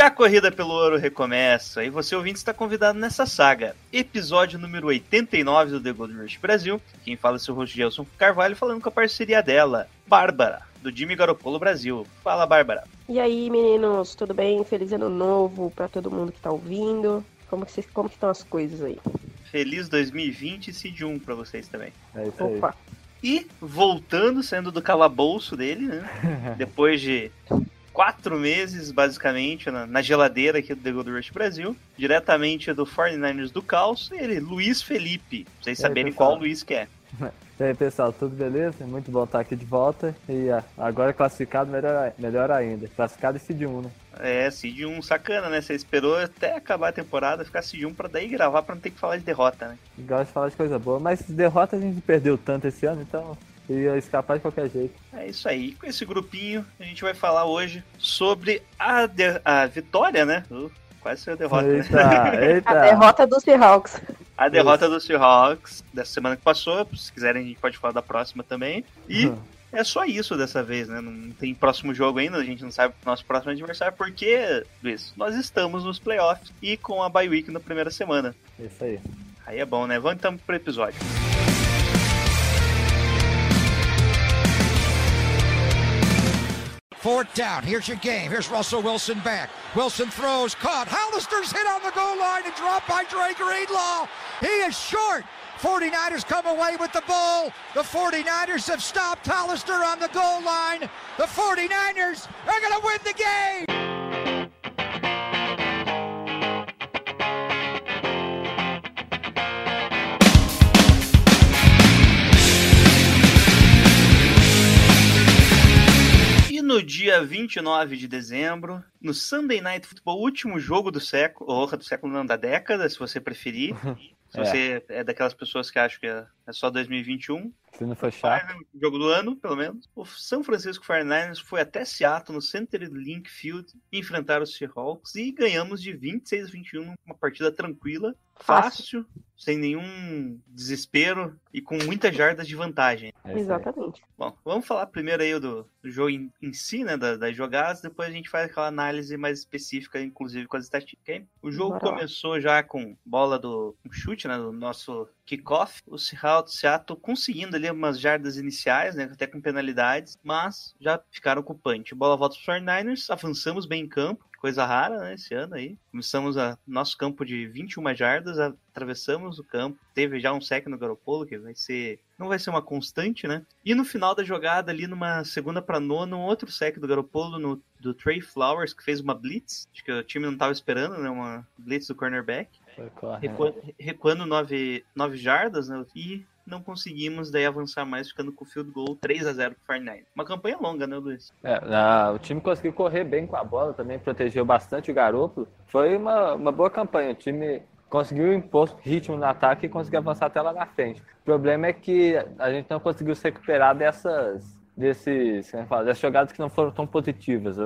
E a corrida pelo ouro recomeça, e você ouvinte está convidado nessa saga. Episódio número 89 do The Gold Rush Brasil. Quem fala é o seu host Gelson Carvalho, falando com a parceria dela, Bárbara, do Jimmy Garoppolo Brasil. Fala, Bárbara. E aí, meninos, tudo bem? Feliz ano novo pra todo mundo que tá ouvindo. Como que, vocês, como que estão as coisas aí? Feliz 2020 e Cid 1 pra vocês também. É isso aí. Opa, E voltando, saindo do calabouço dele, né? Depois de quatro meses, basicamente, na, na geladeira aqui do The Gold Rush Brasil, diretamente do 49ers do Caos, ele, Luiz Felipe. Pra vocês aí, saberem pessoal? qual Luiz que é. E aí, pessoal, tudo beleza? Muito bom estar aqui de volta. E ah, agora classificado, melhor, melhor ainda. Classificado e Cid 1, né? É, Cid 1 sacana, né? Você esperou até acabar a temporada, ficar Cid 1 pra daí gravar pra não ter que falar de derrota, né? Gosto de falar de coisa boa, mas derrota a gente perdeu tanto esse ano, então ia escapar de qualquer jeito. É isso aí. Com esse grupinho, a gente vai falar hoje sobre a, de- a vitória, né? Uh, quase saiu a derrota, né? Eita, eita. a derrota dos Seahawks. A derrota do Seahawks dessa semana que passou. Se quiserem, a gente pode falar da próxima também. E Uhum. é só isso dessa vez, né? Não tem próximo jogo ainda, a gente não sabe o nosso próximo adversário, porque, Luiz, nós estamos nos playoffs e com a bye week na primeira semana. Isso aí. Aí é bom, né? Vamos então pro episódio. Fourth down. Here's your game. Here's Russell Wilson back. Wilson throws, caught. Hollister's hit on the goal line and dropped by Dre Greenlaw. He is short. 49ers come away with the ball. The 49ers have stopped Hollister on the goal line. The 49ers are going to win the game. No dia 29 de dezembro, no Sunday Night Football, último jogo do século, ou do século não, da década, se você preferir. Se É. você é daquelas pessoas que acham que é é só 2021, Se não for chato. jogo do ano, pelo menos. O São Francisco 49ers foi até Seattle, no Center Link Field, enfrentar os Seahawks e ganhamos de 26 a 21, uma partida tranquila, fácil, sem nenhum desespero e com muitas jardas de vantagem. É. Exatamente. Bom, vamos falar primeiro aí do, do jogo em, em si, né, da- das jogadas, depois a gente faz aquela análise mais específica, inclusive com as estatísticas. ok? O jogo Bora lá. começou já com bola do um chute, né, do nosso kickoff, o Seattle, conseguindo ali umas jardas iniciais, né, até com penalidades, mas já ficaram com o punch. Bola volta para os 49ers, avançamos bem em campo, coisa rara, né, esse ano aí. Começamos a nosso campo de 21 jardas, atravessamos o campo, teve já um sec no Garopolo, que vai ser não vai ser uma constante, né? E no final da jogada, ali numa segunda para nona, um outro sec do Garopolo no, do Trey Flowers, que fez uma blitz. Acho que o time não estava esperando, né? Uma blitz do cornerback. Foi corre, né? Recuando, recuando nove, nove jardas, né? E não conseguimos daí avançar mais, ficando com o field goal 3 a 0 pro 49. Uma campanha longa, né, Luiz? É, o time conseguiu correr bem com a bola também, protegeu bastante o Garoppolo. Foi uma, uma boa campanha. O time conseguiu impor ritmo no ataque e conseguiu avançar até lá na frente. O problema é que a gente não conseguiu se recuperar dessas, desses, como é fala, dessas jogadas que não foram tão positivas.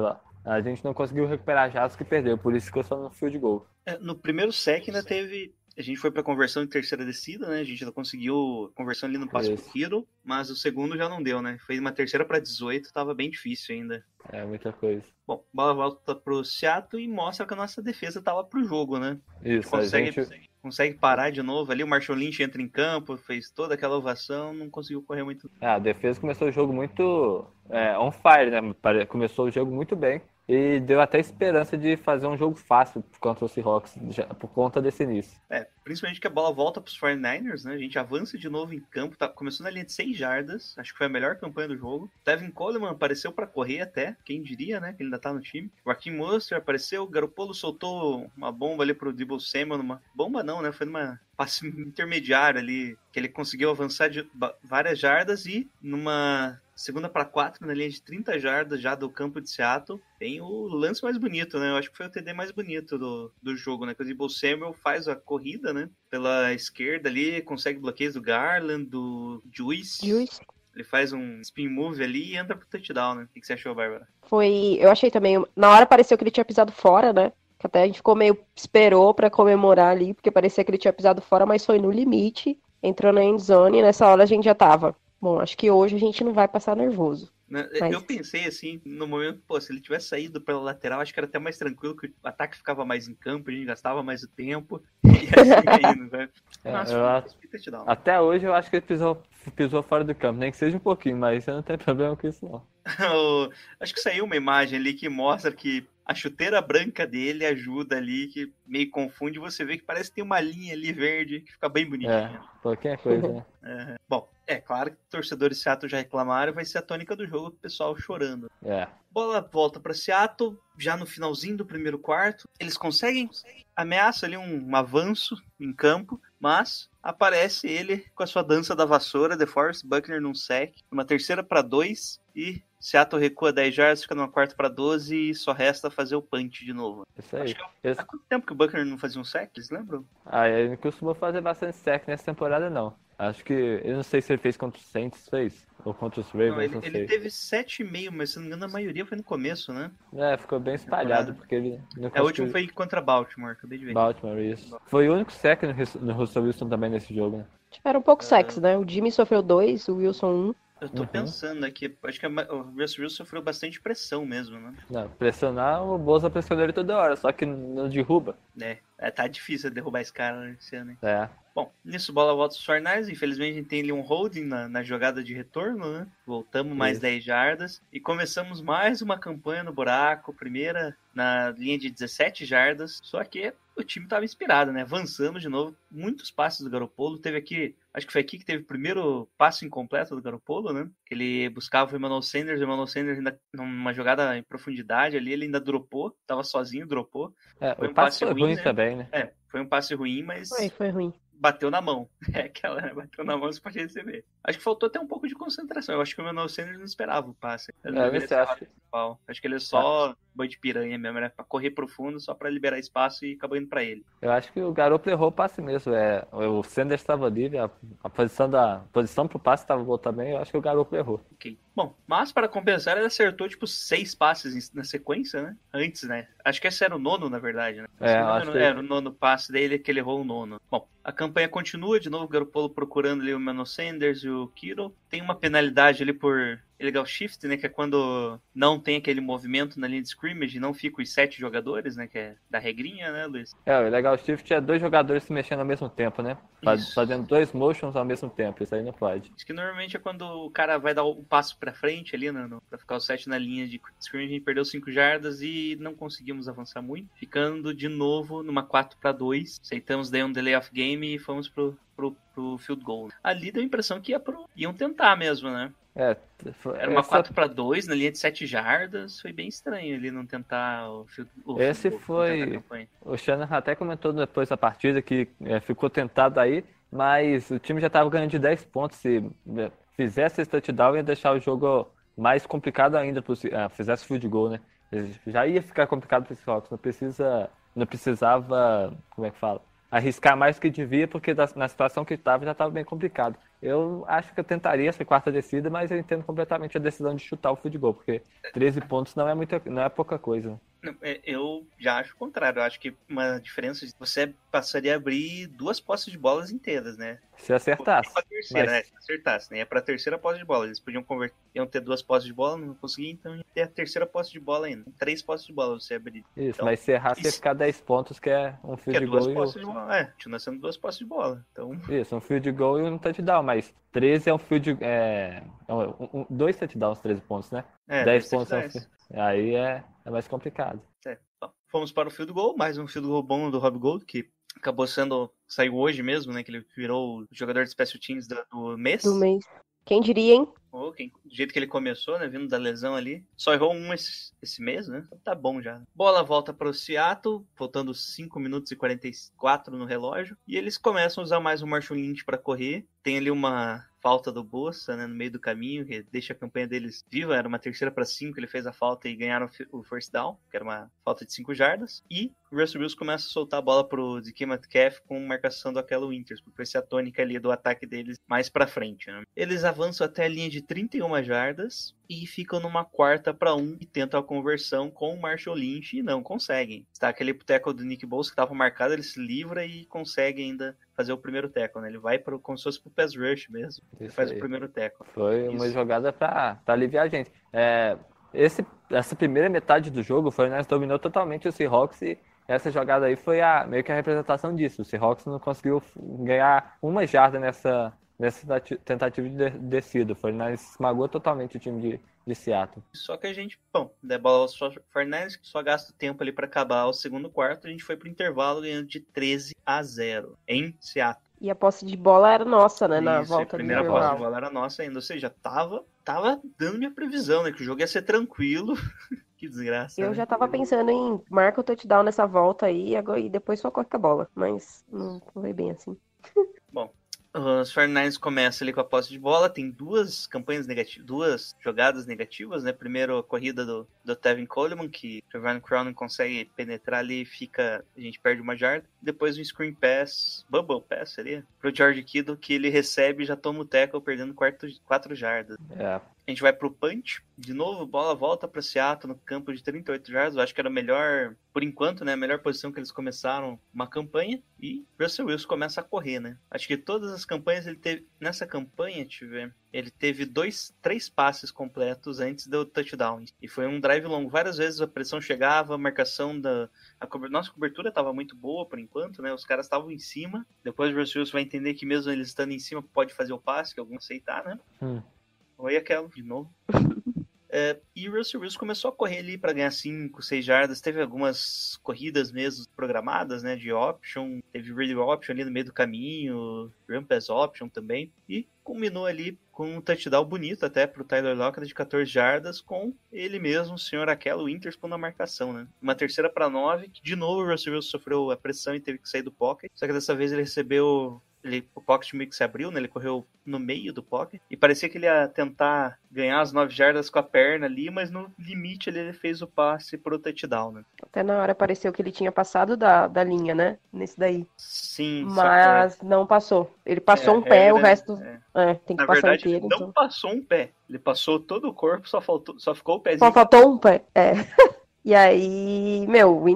A gente não conseguiu recuperar jardas que perdeu, por isso ficou só no field goal. É, no primeiro sec ainda teve. A gente foi pra conversão em terceira descida, né? A gente ainda conseguiu conversão ali no passe Isso. pro Hero, mas o segundo já não deu, né? Foi uma terceira pra 18, tava bem difícil ainda. É muita coisa. Bom, bola volta pro Seattle e mostra que a nossa defesa tava pro jogo, né? Isso, Consegue, gente, consegue parar de novo ali. O Marshall Lynch entra em campo, fez toda aquela ovação, não conseguiu correr muito. É, a defesa começou o jogo muito é, on fire, né? Começou o jogo muito bem e deu até esperança de fazer um jogo fácil contra o Seahawks já- por conta desse início. É, principalmente que a bola volta pros 49ers, né? A gente avança de novo em campo, tá, começou na linha de 6 jardas, acho que foi a melhor campanha do jogo. Devin Coleman apareceu pra correr até, quem diria, né? Que ele ainda tá no time. Joaquim Monster apareceu, o Garoppolo soltou uma bomba ali pro Debo Samuel, numa bomba não, né? Foi numa passe intermediário ali, que ele conseguiu avançar de várias jardas e numa segunda para quatro, na linha de 30 jardas já do campo de Seattle. Tem o lance mais bonito, né? Eu acho que foi o TD mais bonito do, do jogo, né? Que o Debo Samuel faz a corrida, né? Pela esquerda ali, consegue bloqueios do Garland, do Juice. Juice. Ele faz um spin move ali e entra pro touchdown, né? O que você achou, Bárbara? Foi. Eu achei também. Na hora pareceu que ele tinha pisado fora, né? Que até a gente ficou meio. Esperou pra comemorar ali, porque parecia que ele tinha pisado fora, mas foi no limite. Entrou na end zone e nessa hora a gente já tava. Bom, acho que hoje a gente não vai passar nervoso. Né, Mas- Eu pensei assim, no momento, pô, se ele tivesse saído pela lateral, acho que era até mais tranquilo, que o ataque ficava mais em campo, a gente gastava mais o tempo. E assim indo, né? É, Mas eu foi acho- um touchdown. Até hoje eu acho que ele pisou, pisou fora do campo, nem que seja um pouquinho, mas eu não tenho problema com isso não. Acho que saiu uma imagem ali que mostra que a chuteira branca dele ajuda ali, que meio confunde. Você vê que parece que tem uma linha ali verde que fica bem É, bonitinha. pouquinha coisa, né? É. Bom, é claro que torcedores de Seattle já reclamaram, vai ser a tônica do jogo, o pessoal chorando. É. Bola volta para Seattle, já no finalzinho do primeiro quarto. Eles conseguem, ameaça ali um, um avanço em campo, mas aparece ele com a sua dança da vassoura, The Forest Buckner num sec, uma terceira para dois e Seattle recua 10 jardas, fica numa quarta para 12 e só resta fazer o punch de novo. Isso aí. Acho que Esse- Há quanto tempo que o Buckner não fazia um sec, eles lembram? Ah, ele não costumou fazer bastante sec nessa temporada, não. Acho que. Eu não sei se ele fez contra os Saints, fez. Ou contra os Ravens, Não, não, ele, sei. ele teve 7,5, mas se não me engano a maioria foi no começo, né? É, ficou bem espalhado, porque ele não É, o último conseguiu- foi contra Baltimore, acabei de ver. Baltimore, isso. Foi o único sec no, Rus- no Russell Wilson também nesse jogo, né? Tiveram um pouco sexo, né? O Jimmy sofreu dois, o Wilson um. Eu tô Uhum. pensando aqui, acho que o Russell Wilson sofreu bastante pressão mesmo, né? Não, pressionar, o Bolsa pressionou ele toda hora, só que não derruba. É, é, tá difícil derrubar esse cara né, esse ano, hein? É. Bom, nisso bola volta os Fornais, infelizmente a gente tem ali um holding na, na jogada de retorno, né? Voltamos mais Isso. 10 jardas e começamos mais uma campanha no buraco, primeira na linha de 17 jardas, só que o time tava inspirado, né? Avançamos de novo, muitos passes do Garopolo, teve aqui, acho que foi aqui que teve o primeiro passo incompleto do Garopolo, né? Que ele buscava o Emmanuel Sanders, o Emmanuel Sanders ainda numa jogada em profundidade ali, ele ainda dropou, tava sozinho, dropou. É, Foi o um passe passe foi ruim, ruim né? também, né? É, foi um passe ruim, mas Foi, foi ruim. bateu na mão. É aquela, né? bateu na mão, você pode receber. Acho que faltou até um pouco de concentração. Eu acho que o Emmanuel Sanders não esperava o passe. Ele É, você acha. Acho que ele é só boi de piranha mesmo, era pra correr profundo, só pra liberar espaço e acabou indo pra ele. Eu acho que o garoto errou o passe mesmo. É, o Sanders estava livre, a, a posição da a posição pro passe estava boa também. Eu acho que o garoto errou. Ok. Bom, mas para compensar, ele acertou tipo seis passes na sequência, né? Antes, né? Acho que esse era o nono, na verdade, né? É, não eu acho que- Era o nono passe dele que ele errou o nono. Bom, a campanha continua, de novo o Garoppolo procurando ali o Emmanuel Sanders e o Kittle. Tem uma penalidade ali por illegal shift, né? Que é quando não tem aquele movimento na linha de scrimmage e não fica os sete jogadores, né? Que é da regrinha, né, Luiz? É, o legal shift é dois jogadores se mexendo ao mesmo tempo, né? Isso. Fazendo dois motions ao mesmo tempo. Isso aí não pode. Isso que normalmente é quando o cara vai dar o passo pra frente ali, né, pra ficar o 7 na linha de screen, a gente perdeu 5 jardas e não conseguimos avançar muito, ficando de novo numa 4 para 2. Aceitamos daí um delay of game e fomos pro, pro, pro field goal. Ali deu a impressão que ia pro, iam tentar mesmo, né? É, foi- Era uma essa- 4 para 2 na linha de 7 jardas, foi bem estranho ali não tentar o o Esse não foi-. O Shannon até comentou depois da partida que é, ficou tentado aí, mas o time já estava ganhando de 10 pontos. Se é, fizesse esse touchdown, ia deixar o jogo mais complicado ainda, pro Se- ah, fizesse field goal, né? Já ia ficar complicado para os Seahawks, não precisa, não precisava, como é que fala? Arriscar mais do que devia, porque na situação que estava já estava bem complicado. Eu acho que eu tentaria essa quarta descida, mas eu entendo completamente a decisão de chutar o goal, porque 13 pontos não é muita, não é pouca coisa. É, Eu já acho o contrário. Eu acho que uma diferença. Você passaria a abrir duas posses de bolas inteiras, né? Se acertasse. Pra terceira, mas- né? Se acertasse, né? É pra terceira posse de bola. Eles podiam converter. Iam ter duas posses de bola, não conseguiam, então ia ter a terceira posse de bola ainda. Três posses de bola você abrir. Isso, Então, mas se você isso- ficar 10 pontos, que é um duas goal posses e de bola. É, continua sendo duas posses de bola. Então, um... Isso, um field goal e um touchdown, mas 13 é um field... É... é um- um- dois touchdowns, 13 pontos, né? é, 10 deve pontos é um dez. fi- Aí é, é mais complicado. É. Bom, fomos para o field goal, mais um field goal bom do Rob Gold, que acabou sendo. saiu hoje mesmo, né? Que ele virou o jogador de special teams do mês. Do mês. Quem diria, hein? Quem- do jeito que ele começou, né? Vindo da lesão ali. Só errou um esse, esse mês, né? Tá bom já. Bola volta para o Seattle, faltando 5 minutos e 44 no relógio. E eles começam a usar mais o Marshall Lynch para correr. Tem ali uma falta do Bossa, né, no meio do caminho, que deixa a campanha deles viva, era uma terceira para cinco, ele fez a falta e ganharam o fi- o first down, que era uma falta de cinco jardas, e o Russell Wilson começa a soltar a bola pro DK Metcalf com marcação do Aquelo Winters, porque vai ser a tônica ali do ataque deles mais pra frente, né. Eles avançam até a linha de 31 jardas, e ficam numa quarta para um e tentam a conversão com o Marshall Lynch e não conseguem. Está aquele tackle do Nick Bosa que estava marcado, ele se livra e consegue ainda fazer o primeiro tackle, né? Ele vai para como se fosse pro pass rush mesmo. Ele faz aí. o primeiro tackle. Foi uma Isso. jogada pra, pra aliviar a gente. É, esse, essa primeira metade do jogo, o Fernandes dominou totalmente o Seahawks e essa jogada aí foi a, meio que a representação disso. O Seahawks não conseguiu ganhar uma jarda nessa, nessa tati- tentativa de de- descida. O Fernandes esmagou totalmente o time de, de Seattle. Só que a gente, bom, der bola aos Fernandes, que só gasta o tempo ali para acabar o segundo quarto, a gente foi pro intervalo ganhando de 13 a 0 em Seattle. E a posse de bola era nossa, né? Na Isso, e a volta do primeira posse de bola era nossa ainda, ou seja, tava, tava dando minha previsão, né? Que o jogo ia ser tranquilo. que desgraça. Eu né? já tava pensando em marca o touchdown nessa volta aí agora- e depois só com a bola. Mas não foi bem assim. Os 49ers começam ali com a posse de bola, tem duas campanhas negativas, duas jogadas negativas, né? Primeiro a corrida do, do Tevin Coleman, que o Trevor Crown consegue penetrar ali e fica, a gente perde uma jarda. Depois um screen pass, bubble pass seria, pro George Kittle, que ele recebe e já toma o tackle perdendo quatro, quatro jardas. É, A gente vai pro punch. De novo, bola volta para Seattle no campo de 38 jardas. Eu acho que era a melhor, por enquanto, né? A melhor posição que eles começaram uma campanha. E Russell Wilson começa a correr, né? Acho que todas as campanhas ele teve. Nessa campanha, deixa eu ver. Ele teve dois, três passes completos antes do touchdown. E foi um drive longo. Várias vezes a pressão chegava, a marcação da. A Nossa cobertura estava muito boa por enquanto, né? Os caras estavam em cima. Depois o Russell Wilson vai entender que mesmo eles estando em cima, pode fazer o passe, que alguns aceitar, né? Hum. Oi, aquela, de novo. É, e o Russell Wilson começou a correr ali para ganhar 5, 6 jardas. Teve algumas corridas mesmo programadas, né? De option. Teve read option ali no meio do caminho. Run pass option também. E culminou ali com um touchdown bonito até pro Tyler Lockett de 14 jardas com ele mesmo, o senhor Aquelo Witherspoon na marcação, né? Uma terceira para 9, que de novo o Russell Wilson sofreu a pressão e teve que sair do pocket. Só que dessa vez ele recebeu ele, o pocket meio que se abriu, né? Ele correu no meio do pocket. E parecia que ele ia tentar ganhar as 9 jardas com a perna ali, mas no limite ele fez o passe pro touchdown, né? Até na hora pareceu que ele tinha passado da, da linha, né? Nesse daí. Sim, Mas não passou. Ele que- passou é, um pé, é o resto. é. É, tem que Na passar verdade, inteiro. ele então. não passou um pé. Ele passou todo o corpo, só faltou, só ficou o pezinho. Só faltou um pé. É. E aí, meu,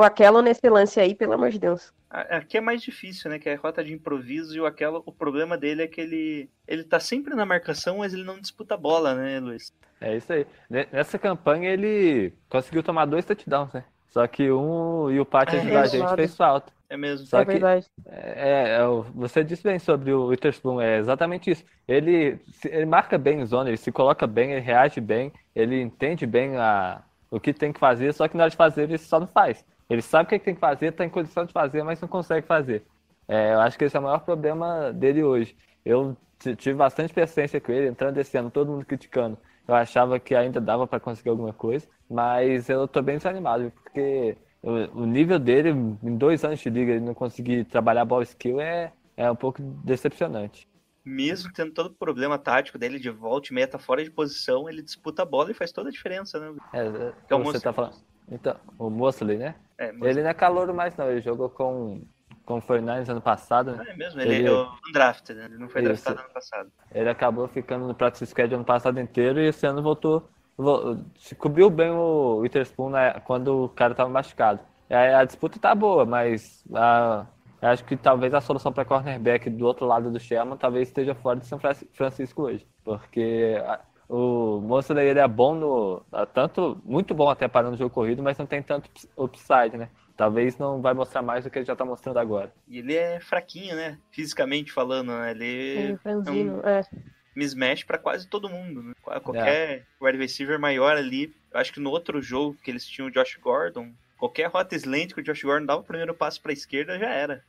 o o Aquelo nesse lance aí, pelo amor de Deus. Aqui é mais difícil, né? Que é a rota de improviso e o aquela, o problema dele é que ele ele tá sempre na marcação, mas ele não disputa a bola, né, Luiz? é isso aí. Ne- Nessa campanha ele conseguiu tomar dois touchdowns, né? Só que um e o Pat É, ajudar a exato. gente fez falta. É mesmo. Só é que- verdade. É, é, o- você disse bem sobre o Witherspoon, é exatamente isso. Ele, ele marca bem em zona, ele se coloca bem, ele reage bem, ele entende bem a, o que tem que fazer, só que na hora de fazer ele só não faz. Ele sabe o que tem que fazer, está em condição de fazer, mas não consegue fazer. É, eu acho que esse é o maior problema dele hoje. Eu tive bastante paciência com ele, entrando esse ano, todo mundo criticando. Eu achava que ainda dava para conseguir alguma coisa, mas eu tô bem desanimado, porque o, o nível dele, em dois anos de liga, ele não conseguir trabalhar ball skill é, é um pouco decepcionante. Mesmo tendo todo o problema tático dele de volta e meia, tá fora de posição, ele disputa a bola e faz toda a diferença, né? É, é, Que é o você Mosley. tá falando. Então, o Mosley, né? É, Ele não é calouro mais, não. Ele jogou com, com o 49 ano passado, né? é mesmo, ele, ele- é o undrafted, né? Ele não foi Isso. draftado ano passado. Ele acabou ficando no practice squad ano passado inteiro e esse ano voltou. vo- se cobriu bem o Witherspoon né, quando o cara tava machucado. É, A, disputa tá boa, mas a- acho que talvez a solução para cornerback do outro lado do Sherman talvez esteja fora de São Fran- Francisco hoje. Porque a- o Mosley ele é bom no. Tanto, muito bom até parando o jogo corrido, mas não tem tanto ups- upside, né? Talvez não vai mostrar mais do que ele já tá mostrando agora. E ele é fraquinho, né? Fisicamente falando, né? Ele Ele franzino, é. mismatch pra quase todo mundo. Né? Qual- Qualquer wide receiver maior ali. Eu acho que no outro jogo que eles tinham o Josh Gordon, qualquer rota slant que o Josh Gordon dava o primeiro passo pra esquerda já era.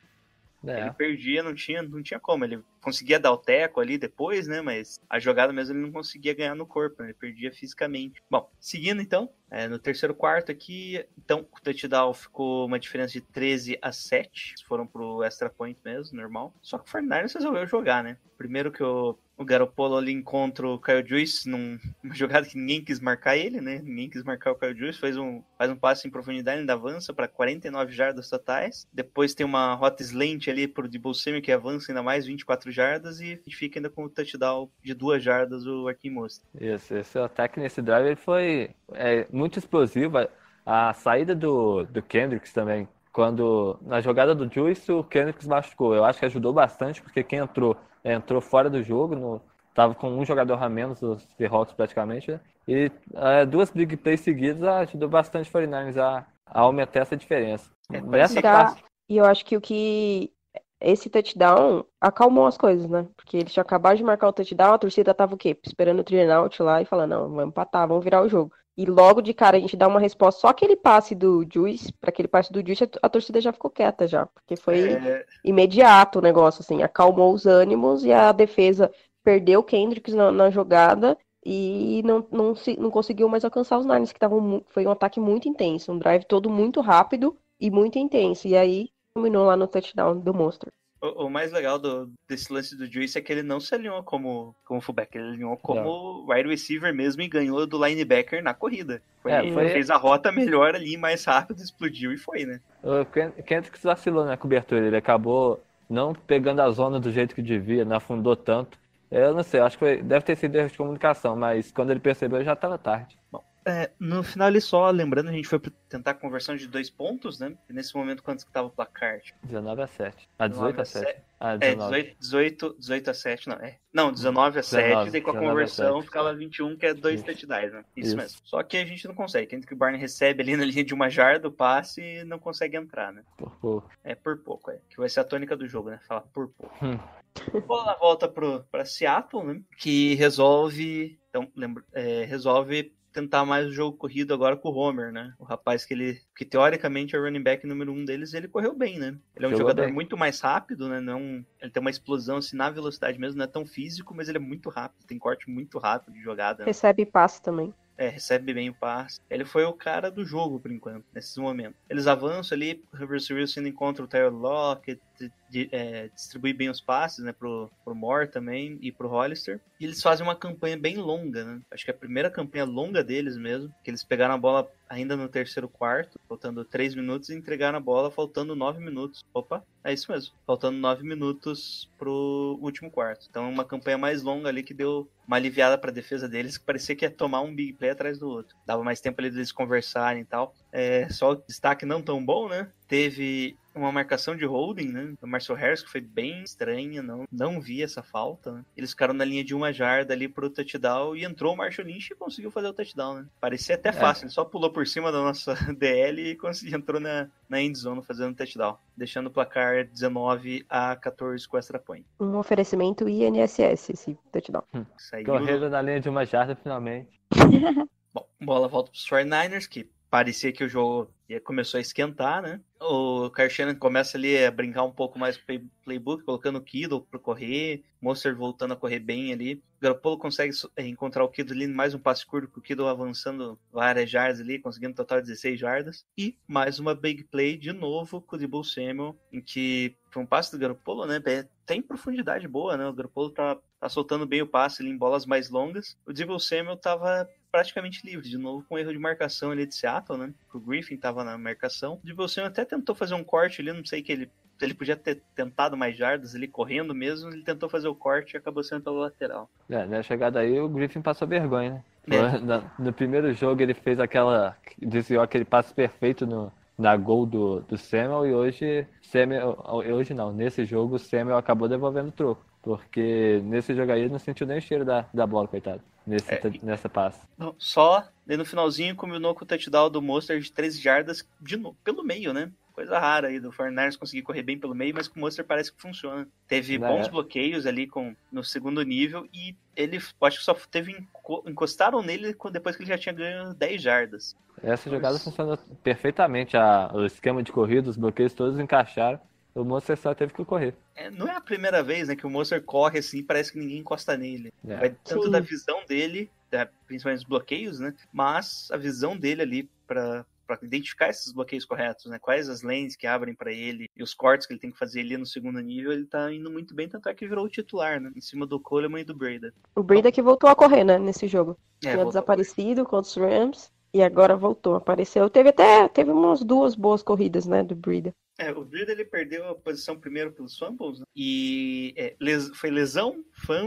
Ele É, perdia, não tinha, não tinha como. Ele conseguia dar o teco ali depois, né? Mas a jogada mesmo ele não conseguia ganhar no corpo, né? ele perdia fisicamente. Bom, seguindo então, é, no terceiro quarto aqui, então o touchdown ficou uma diferença de 13 a 7. Foram pro extra point mesmo, normal. Só que o Fernandes resolveu jogar, né? Primeiro que o, o Garoppolo ali encontra o Kyle Juice num- numa jogada que ninguém quis marcar ele, né? Ninguém quis marcar o Kyle Juice, faz um, faz um passe em profundidade, ainda avança para 49 jardas totais. Depois tem uma rota slant ali pro Debo que avança ainda mais 24 jardas e fica ainda com o touchdown de duas jardas o Arquim Mostra. Isso, esse ataque nesse drive ele foi é, muito explosivo. A saída do, do Kendricks também, quando na jogada do Juice o Kendricks machucou. Eu acho que ajudou bastante, porque quem entrou, entrou fora do jogo, no, tava com um jogador a menos, os Seahawks praticamente, né? E é, duas big plays seguidas ajudou bastante o 49ers a, a aumentar essa diferença. É, parte, E eu acho que o que esse touchdown acalmou as coisas, né? Porque eles tinham acabado de marcar o touchdown, a torcida tava o quê? Esperando o out lá e falando, não, vamos empatar, vamos virar o jogo. E logo de cara a gente dá uma resposta, só aquele passe do Juice, para aquele passe do Juice, a, torcida já ficou quieta já, porque foi É, imediato o negócio, assim, acalmou os ânimos e a defesa perdeu o Kendricks na, na jogada e não, não, se, não conseguiu mais alcançar os Niners, que estavam foi um ataque muito intenso, um drive todo muito rápido e muito intenso. E aí terminou lá no touchdown do Monster. O, o mais legal do- desse lance do Juice é que ele não se alinhou como, como fullback, ele alinhou como wide receiver mesmo e ganhou do linebacker na corrida. Foi, É, foi- Fez a rota melhor ali, mais rápido, explodiu e foi, né? O Ken- Kendricks vacilou na cobertura, ele acabou não pegando a zona do jeito que devia, não afundou tanto. Eu não sei, acho que foi- deve ter sido erro de comunicação, mas quando ele percebeu já estava tarde. É, no final ali só, lembrando, a gente foi tentar a conversão de dois pontos, né? E nesse momento, quanto que tava o placar? 19 a 7. Ah, 18 a 7. Ah, É, 19. 18, 18, 18 a 7, não, é. Não, 19 a 7, 19, daí com a 19 a conversão 7. ficava 21, que é dois touchdowns, né? Isso, Isso. mesmo. Só que a gente não consegue. Quem que o Barney recebe ali na linha de uma jarda o passe e não consegue entrar, né? Por pouco. É por pouco, é. Que vai ser a tônica do jogo, né? Falar por pouco. Hum. Bola volta pro, pra Seattle, né? Que resolve. Então, lembra, é, resolve tentar mais o jogo corrido agora com o Homer, né? O rapaz que ele. Que teoricamente é o running back número um deles, ele correu bem, né? Ele é um Jogou jogador bem. muito mais rápido, né? Não, ele tem uma explosão assim na velocidade mesmo, não é tão físico, mas ele é muito rápido, tem corte muito rápido de jogada. né? Recebe passe também. É, recebe bem o passe. Ele foi o cara do jogo, por enquanto, nesses momentos. Eles avançam ali, o Reverse Wilson encontra o Tyler Lockett, di- é, distribui bem os passes, né, pro, pro Moore também e pro Hollister. E eles fazem uma campanha bem longa, né? Acho que é a primeira campanha longa deles mesmo, que eles pegaram a bola ainda no terceiro quarto, faltando 3 minutos, e entregaram a bola faltando 9 minutos. Opa, é isso mesmo. Faltando 9 minutos pro último quarto. Então, uma campanha mais longa ali que deu uma aliviada pra defesa deles, que parecia que ia tomar um big play atrás do outro. Dava mais tempo ali deles conversarem e tal. É, só destaque não tão bom, né? Teve uma marcação de holding, né? Do Marcel Harris, que foi bem estranha, não, não vi essa falta, né? Eles ficaram na linha de uma jarda ali pro touchdown e entrou o Marshall Lynch e conseguiu fazer o touchdown, né? Parecia até fácil, ele só pulou por cima da nossa DL e conseguiu, entrou na, na end zone fazendo touchdown, deixando o placar 19 a 14 com extra point. Um oferecimento INSS, esse touchdown. Saiu Correram na linha de uma jarda finalmente. Bom, bola volta pros 49ers, que parecia que o jogo começou a esquentar, né? O Kyle Shannon começa ali a brincar um pouco mais com o play- playbook, colocando o Kido para correr, Monster voltando a correr bem ali. O Garoppolo consegue eh, encontrar o Kido ali, mais um passe curto, com o Kido avançando várias jardas ali, conseguindo total de 16 jardas. E mais uma big play de novo com o Debo Samuel, em que foi um passe do Garoppolo, né? Tem profundidade boa, né? O Garoppolo tá, tá soltando bem o passe ali em bolas mais longas. O Debo Samuel tava praticamente livre, de novo com erro de marcação ali de Seattle, né? O Griffin tava na marcação. Debo Samuel até tentou fazer um corte ali, não sei que ele ele podia ter tentado mais jardas ali correndo mesmo, ele tentou fazer o corte e acabou sendo pela lateral. É, na chegada aí o Griffin passou vergonha, né? É. Na- no primeiro jogo ele fez aquela. desviou aquele passe perfeito no, na gol do, do Samuel e hoje. Samuel, hoje não, nesse jogo o Samuel acabou devolvendo o troco. Porque nesse jogo aí ele não sentiu nem o cheiro da, da bola, coitado. Nesse, É, nessa passe. Não, Só daí no finalzinho combinou com o touchdown do Monster de 13 jardas de pelo meio, né? Coisa rara aí do Fornars conseguir correr bem pelo meio, mas com o Monster parece que funciona. Teve Né? bons bloqueios ali com, no segundo nível e ele, acho que só teve enco- encostaram nele depois que ele já tinha ganho 10 jardas. Essa jogada Nossa. funcionou perfeitamente. A, o esquema de corrida, os bloqueios todos encaixaram. O Monster só teve que correr. É, não é a primeira vez né, que o Monster corre assim e parece que ninguém encosta nele. É. Vai tanto Sim. da visão dele, da- principalmente os bloqueios, né? Mas a visão dele ali pra pra identificar esses bloqueios corretos, né? Quais as lanes que abrem pra ele e os cortes que ele tem que fazer ali no segundo nível, ele tá indo muito bem, tanto é que virou o titular, né? Em cima do Coleman e do Breda. O Brida que voltou a correr, né, nesse jogo. É, Tinha desaparecido contra os Rams e agora voltou, apareceu. Teve até teve umas duas boas corridas, né, do Brida. É, o Breda ele perdeu a posição primeiro pelos fumbles, né? E é, les- foi lesão,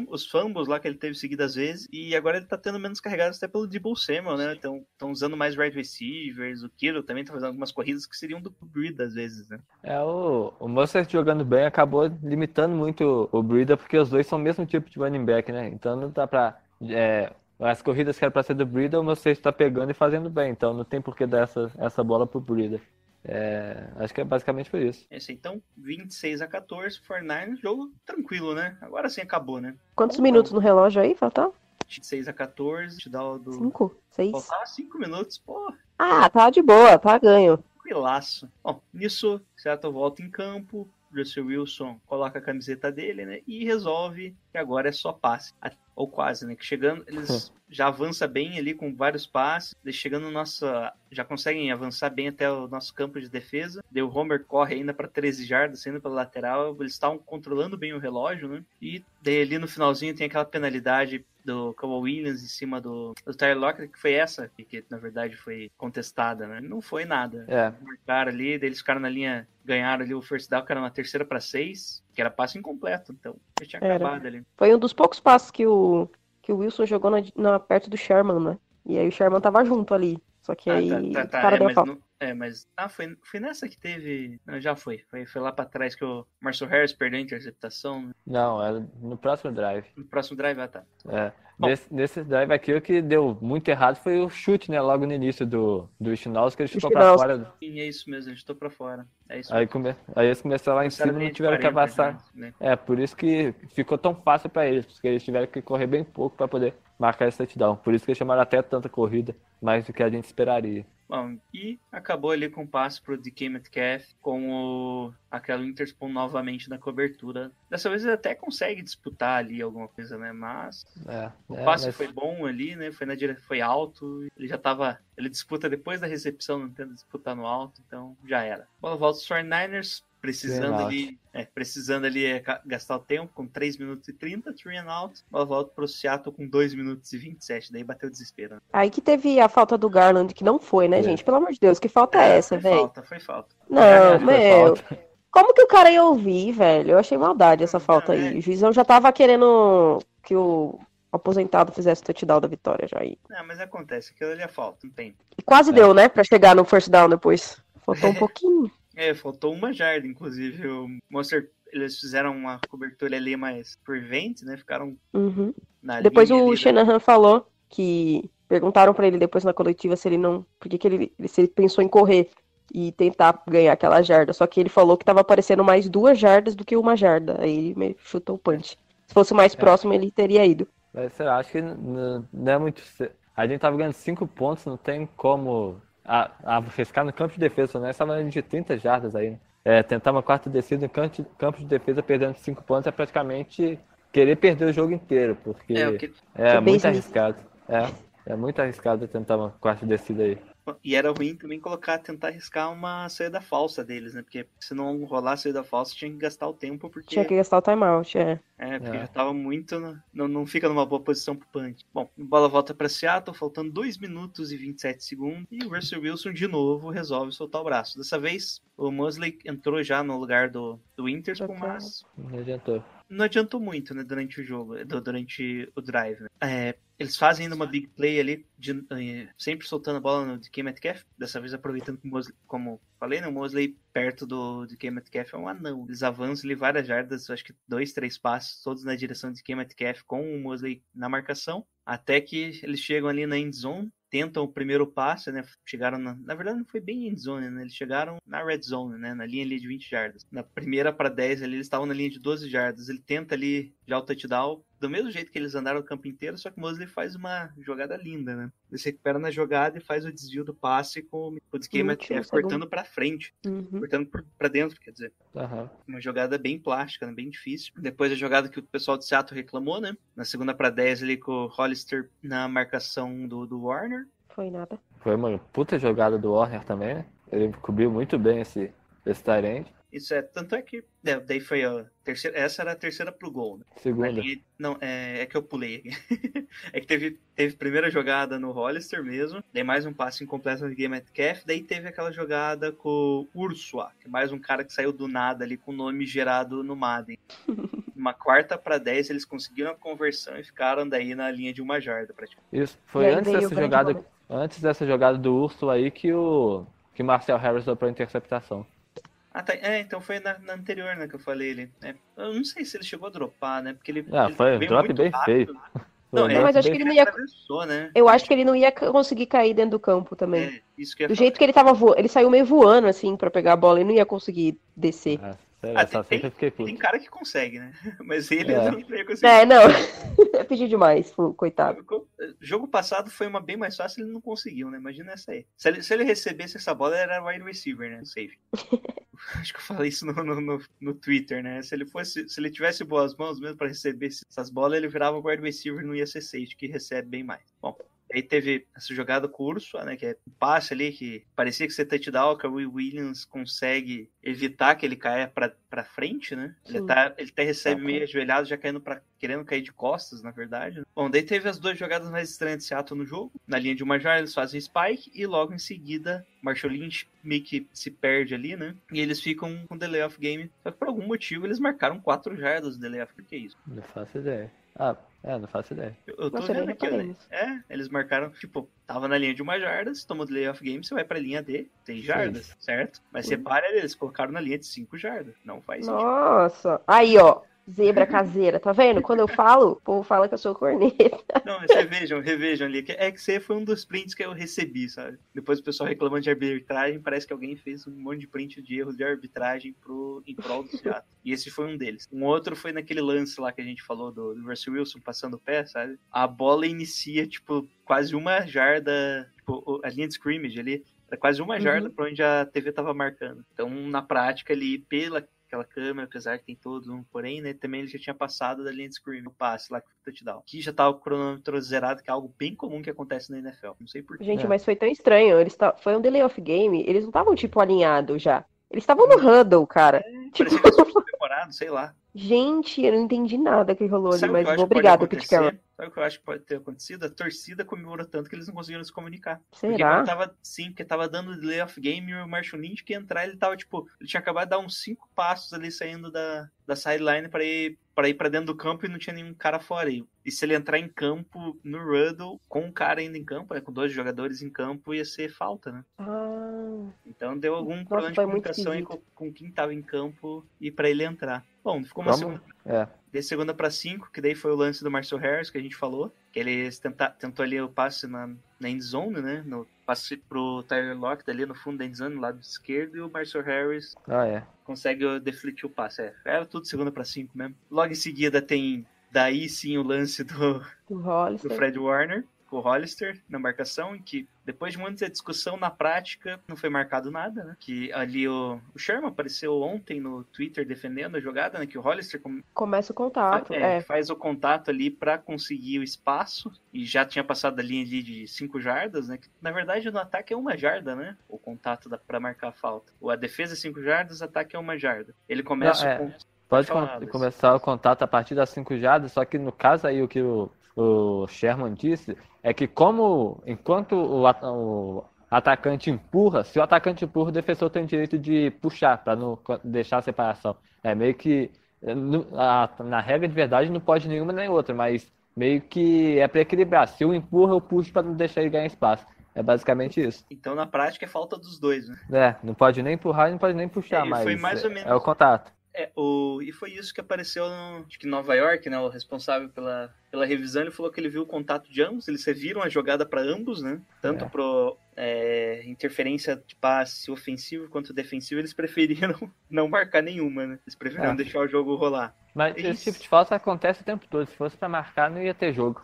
os fumbles lá que ele teve seguidas vezes, e agora ele tá tendo menos carregados até pelo Debo Samuel, né? Estão usando mais wide receivers, o Kiro também tá fazendo algumas corridas que seriam do Breda às vezes, né? É, o, o Mostert jogando bem acabou limitando muito o, Breida, porque os dois são o mesmo tipo de running back, né? Então não dá pra. é, as corridas que era pra ser do Breida, o Mostert tá pegando e fazendo bem. Então não tem por que dar essa, essa bola pro Breida. É, acho que é basicamente por isso. Esse então, 26 a 14, 49 jogo tranquilo, né? Agora sim acabou, né? Quantos minutos no relógio aí, faltou? 26 a 14, te dá o do. Cinco? Seis? Faltava 5 minutos, pô, Ah, tá de boa, tá ganho. Tranquilaço. Bom, nisso, Seattle volta em campo, Russell Wilson coloca a camiseta dele, né? E resolve que agora é só passe. Ou quase, né? Que chegando, eles já avança bem ali com vários passes. Eles chegando no nosso. Já conseguem avançar bem até o nosso campo de defesa. Daí o Homer corre ainda para 13 jardas, saindo pela lateral. Eles estavam controlando bem o relógio, né? E daí ali no finalzinho tem aquela penalidade do Kawhi Williams em cima do, do Tyler Lockett, que foi essa, que, que na verdade foi contestada, né? Não foi nada É, marcaram ali, eles ficaram na linha, ganharam ali o first down, que era uma terceira para seis, que era passe incompleto, então já tinha Era. acabado ali. Foi um dos poucos passos que o, que o Wilson jogou na, na- perto do Sherman, né? E aí o Sherman tava junto ali. Só que aí Ah, o tá, tá, tá, cara é, mas não- é, mas ah, foi, foi nessa que teve, não, já foi, foi, foi lá para trás que o Marcel Harris perdeu a interceptação, né? não, é no próximo drive. no próximo drive, ah, tá. É. Bom. Nesse, nesse drive aqui, o que deu muito errado foi o chute, né? Logo no início do, do Schnauz, que ele chutou pra fora. Sim, é isso mesmo, gente tô pra fora, é isso Aí, come... aí eles começaram lá em cima e tiveram que 40 avançar. né? É, por isso que ficou tão fácil pra eles, porque eles tiveram que correr bem pouco pra poder marcar esse touchdown. Por isso que eles chamaram até tanta corrida, mais do que a gente esperaria. Bom, e acabou ali com o passe pro DK Metcalf com o aquela Interspoon novamente na cobertura. Dessa vez ele até consegue disputar ali alguma coisa, né? Mas É, o é, passe mas- foi bom ali, né? Foi na dire... foi alto, ele já tava, ele disputa depois da recepção, não tenta disputar no alto, então já era. Bola volta os 49ers precisando ali, é, precisando ali é, gastar o tempo com 3 minutos e 30, three and out. Bola volta pro Seattle com 2 minutos e 27, daí bateu o desespero. né? Aí que teve a falta do Garland, que não foi, né, É. gente? Pelo amor de Deus, que falta é essa, foi velho? falta, foi falta. Não, É, foi meu. falta. Como que o cara ia ouvir, velho? Eu achei maldade essa falta aí. É. O juizão já tava querendo que o aposentado fizesse o touchdown da vitória já aí. Não, mas acontece, aquilo ali é falta, não tem. E quase É. deu, né, pra chegar no first down depois. Faltou um pouquinho. É, faltou uma jarda, inclusive. O Monster, eles fizeram uma cobertura ali mais prevent, né? Ficaram Uhum. na Depois linha o ali da- Shanahan falou que perguntaram pra ele depois na coletiva se ele não, por que que ele, se ele pensou em correr e tentar ganhar aquela jarda, só que ele falou que tava aparecendo mais duas jardas do que uma jarda. Aí ele meio chutou o punch. Se fosse mais próximo ele teria ido. Mas sei lá, acho que não, não é muito. A gente tava ganhando 5 pontos, não tem como a- arriscar no campo de defesa, né? Estava de 30 jardas aí, né? É, tentar uma quarta descida no campo de, campo de defesa perdendo 5 pontos é praticamente querer perder o jogo inteiro, porque É, que... é Que muito arriscado. É, é muito arriscado tentar uma quarta descida aí. E era ruim também colocar, tentar arriscar uma saída falsa deles, né? Porque se não rolar a saída falsa, tinha que gastar o tempo, porque, Tinha que gastar o timeout, é. é, porque É. já tava muito. no- Não, não fica numa boa posição pro punch. Bom, bola volta pra Seattle, faltando 2 minutos e 27 segundos. E o Russell Wilson, de novo, resolve soltar o braço. Dessa vez, o Mosley entrou já no lugar do, do Interspoon, Ok. mas Não adiantou. não adiantou muito, né, durante o jogo, du- durante o drive. né. É, eles fazem uma big play ali, de- eh, sempre soltando a bola no DK Metcalf, dessa vez aproveitando que o Mosley, como falei, né, o Mosley perto do DK Metcalf é um anão. Eles avançam ali várias jardas, acho que dois, três passos, todos na direção do DK Metcalf com o Mosley na marcação, até que eles chegam ali na end zone, tentam o primeiro passe, né? Chegaram na, na verdade não foi bem end zone, né? Eles chegaram na red zone, né? Na linha ali de 20 jardas. Na primeira para 10 ali, eles estavam na linha de 12 jardas. Ele tenta ali já o touchdown, do mesmo jeito que eles andaram o campo inteiro, só que o Mosley faz uma jogada linda, né? Ele se recupera na jogada e faz o desvio do passe com o esquema é cortando pra frente, Uhum. cortando pra dentro, quer dizer. Aham. Uma jogada bem plástica, né? bem difícil. Depois a jogada que o pessoal de Seattle reclamou, né? Na segunda pra 10 ali com o Hollister na marcação do, do Warner. Foi nada. Foi uma puta jogada do Warner também, né? Ele cobriu muito bem esse, esse Tyrande. Isso é, tanto é que é, daí foi a terceira, essa era a terceira pro gol, né? Segunda. Ali- não, é, é que eu pulei é que teve, teve primeira jogada no Hollister mesmo, daí mais um passe incompleto no Game Metcalf, daí teve aquela jogada com o Ursua, que é mais um cara que saiu do nada ali com o nome gerado no Madden. Uma quarta pra 10 eles conseguiram a conversão e ficaram daí na linha de uma jarda praticamente. Isso. Foi aí antes dessa jogada. momento. Antes dessa jogada do Urso aí que o. Que o Marcel Harris deu pra interceptação. Ah, tá. É, então foi na, na anterior, né, que eu falei ali. É, eu não sei se ele chegou a dropar, né? Porque ele. Ah, ele foi um drop muito bem rápido. feio. Não, é, mas acho que ele não ia. Atravessou, né? Eu acho que ele não ia conseguir cair dentro do campo também. É, Do falar. jeito que ele tava voando, ele saiu meio voando assim pra pegar a bola e não ia conseguir descer. Ah, sério, Ah, tem- eu Tem puto. cara que consegue, né? Mas ele É. não ia conseguir. É, não. é pedir demais, coitado. Jogo passado foi uma bem mais fácil, ele não conseguiu, né? Imagina essa aí. Se ele, se ele recebesse essa bola, era wide receiver, né? Safe. Acho que eu falei isso no, no, no, no Twitter, né? Se ele fosse, se ele tivesse boas mãos mesmo pra receber essas bolas, ele virava wide receiver e não ia ser safety, que recebe bem mais. Bom, aí teve essa jogada com o Urso, né? Que é um passe ali que parecia que você touchdown, que o Will Williams consegue evitar que ele caia pra, pra frente, né? Ele, tá, ele até recebe Tá, meio ajoelhado, já caindo pra, querendo cair de costas, na verdade. né? Bom, daí teve as duas jogadas mais estranhas de Seattle no jogo. Na linha de uma jarda, eles fazem spike e logo em seguida, Marshall Lynch meio que se perde ali, né? E eles ficam com delay of game. Só que por algum motivo eles marcaram quatro jardas de delay of game. Que é isso? Não faço ideia. Ah, é, não faço ideia. Eu, eu tô Nossa, vendo aqui, né? É, eles marcaram, tipo, tava na linha de uma jarda, você tomou delay of game, você vai pra linha de 6 jardas, certo? Mas separa eles, colocaram na linha de 5 jardas. Não faz sentido. Nossa. Aí, ó. Zebra caseira, tá vendo? Quando eu falo, o povo fala que eu sou corneta. Não, mas revejam, revejam ali. que É que você foi um dos prints que eu recebi, sabe? Depois o pessoal reclamando de arbitragem, parece que alguém fez um monte de print de erros de arbitragem pro, em prol do Seattle. E esse foi um deles. Um outro foi naquele lance lá que a gente falou do, do Russell Wilson passando o pé, sabe? A bola inicia, tipo, quase uma jarda, tipo, a linha de scrimmage ali, era quase uma jarda pra onde a TV tava marcando. Então, na prática ali, pela aquela câmera, apesar que tem todos um porém, né, também ele já tinha passado da linha de scrimmage, o passe lá que foi touchdown. Que já tava com o cronômetro zerado, que é algo bem comum que acontece na NFL. Não sei porquê. Gente, É. mas foi tão estranho. Eles ta... Foi um delay of game. Eles não estavam, tipo, alinhados já. Eles estavam no huddle, cara. Tipo, Parecia que eles demorado, sei lá. Gente, eu não entendi nada que rolou ali, Sabe mas obrigado? Carroll. Sabe o que eu acho que pode ter acontecido? A torcida comemorou tanto que eles não conseguiram se comunicar. Porque Será? quando tava, sim, porque tava dando delay of game e o Marshall Lynch que entrar, ele tava, tipo, ele tinha acabado de dar uns cinco passos ali saindo da, da sideline pra ir para ir pra dentro do campo e não tinha nenhum cara fora. E, e se ele entrar em campo no Ruddle, com um cara ainda em campo, né, com dois jogadores em campo, ia ser falta, né? Ah, Então deu algum Nossa, problema de comunicação aí com, com quem tava em campo e pra ele entrar. Bom, ficou uma Vamos- segunda É. de segunda para cinco, que daí foi o lance do Marcel Harris que a gente falou, que ele tenta, tentou ali o passe na, na end zone, né? No passe pro Tyler Lockett ali no fundo da end zone, no lado esquerdo, e o Marcel Harris Ah, é. consegue defletir o passe. É, era tudo segunda para cinco mesmo. Logo em seguida tem daí sim o lance do, do do. Fred Warner com o Hollister na marcação, em que depois de muita discussão na prática, não foi marcado nada, né? Que ali o, o Sherman apareceu ontem no Twitter defendendo a jogada, né? Que o Hollister com- Começa o contato. é, É, faz o contato ali para conseguir o espaço e já tinha passado da linha ali de 5 jardas, né? Que, na verdade no ataque é uma jarda, né? O contato para marcar a falta. O a defesa é 5 jardas, o ataque é uma jarda. Ele começa Não, é. com Pode começar o contato a partir das 5 jardas, só que no caso aí o que o, o Sherman disse é que como enquanto o, o atacante empurra, se o atacante empurra, o defensor tem direito de puxar para não deixar a separação. É meio que a- na regra de verdade não pode nenhuma nem outra, mas meio que é para equilibrar. Se eu empurro, eu puxo para não deixar ele ganhar espaço. É basicamente isso. então na prática é falta dos dois, né? É, não pode nem empurrar e não pode nem puxar, É, mas foi mais ou é- menos- é o contato. É, o, e foi isso que apareceu no, acho que em Nova York, né? O responsável pela, pela revisão, ele falou que ele viu o contato de ambos, eles reviram a jogada para ambos, né? Tanto É. pro é, interferência de passe ofensivo quanto defensivo, eles preferiram não marcar nenhuma, né? Eles preferiram É. deixar o jogo rolar. Mas É esse tipo de falta acontece o tempo todo. Se fosse pra marcar, não ia ter jogo.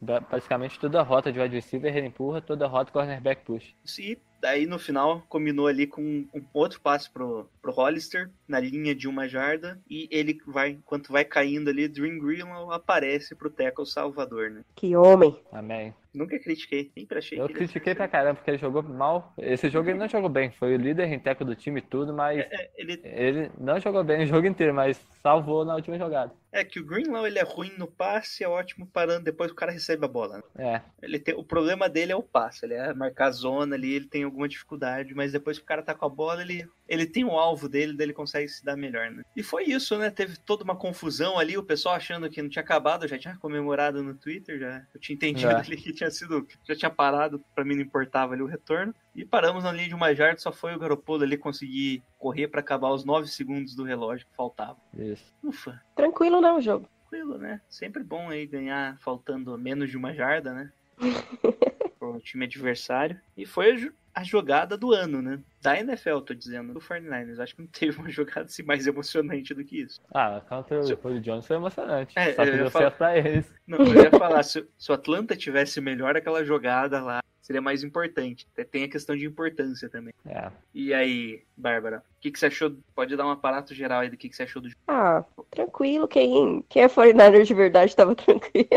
Ba- Basicamente toda rota de wide receiver ele empurra, toda rota cornerback push. E daí no final combinou ali com um outro passe pro, pro Hollister na linha de uma jarda e ele vai, enquanto vai caindo ali, Dream Greenlaw aparece pro tackle salvador, né? Que homem. Amém. Nunca critiquei, sempre achei Eu que critiquei pra caramba porque ele jogou mal. Esse jogo ele não jogou bem. Foi o líder em teco do time e tudo, mas É, ele, ele não jogou bem o jogo inteiro, mas salvou na última jogada. é que o Greenlaw ele é ruim no passe, é ótimo parando depois o cara recebe a bola. né? É, Ele tem, o problema dele é o passe, ele é marcar a zona ali, ele tem alguma dificuldade, mas depois que o cara tá com a bola, ele, ele tem o alvo dele, daí ele consegue se dar melhor, né? E foi isso, né? Teve toda uma confusão ali, o pessoal achando que não tinha acabado, eu já tinha comemorado no Twitter, já eu tinha entendido Já. ali que tinha sido, já tinha parado, pra mim não importava ali o retorno. E paramos na linha de uma jarda, só foi o Garoppolo ali conseguir correr pra acabar os 9 segundos do relógio que faltava. isso. Ufa, Tranquilo, né, o jogo? tranquilo, né? Sempre bom aí ganhar faltando menos de uma jarda, né? Pro time adversário. E foi a, jo- a jogada do ano, né? Da NFL, tô dizendo, do 49ers. Acho que não teve uma jogada assim mais emocionante do que isso. Ah, contra Se- o Julio Jones foi emocionante. É, Só eu que deu falar- certo pra eles. Não, eu ia falar, se, se o Atlanta tivesse melhor aquela jogada lá, seria mais importante. Até Tem a questão de importância também. É. E aí, Bárbara, o que, que você achou? Pode dar um aparato geral aí do que, que você achou do jogo. Ah, tranquilo. Quem, quem é 49ers de verdade tava tranquilo.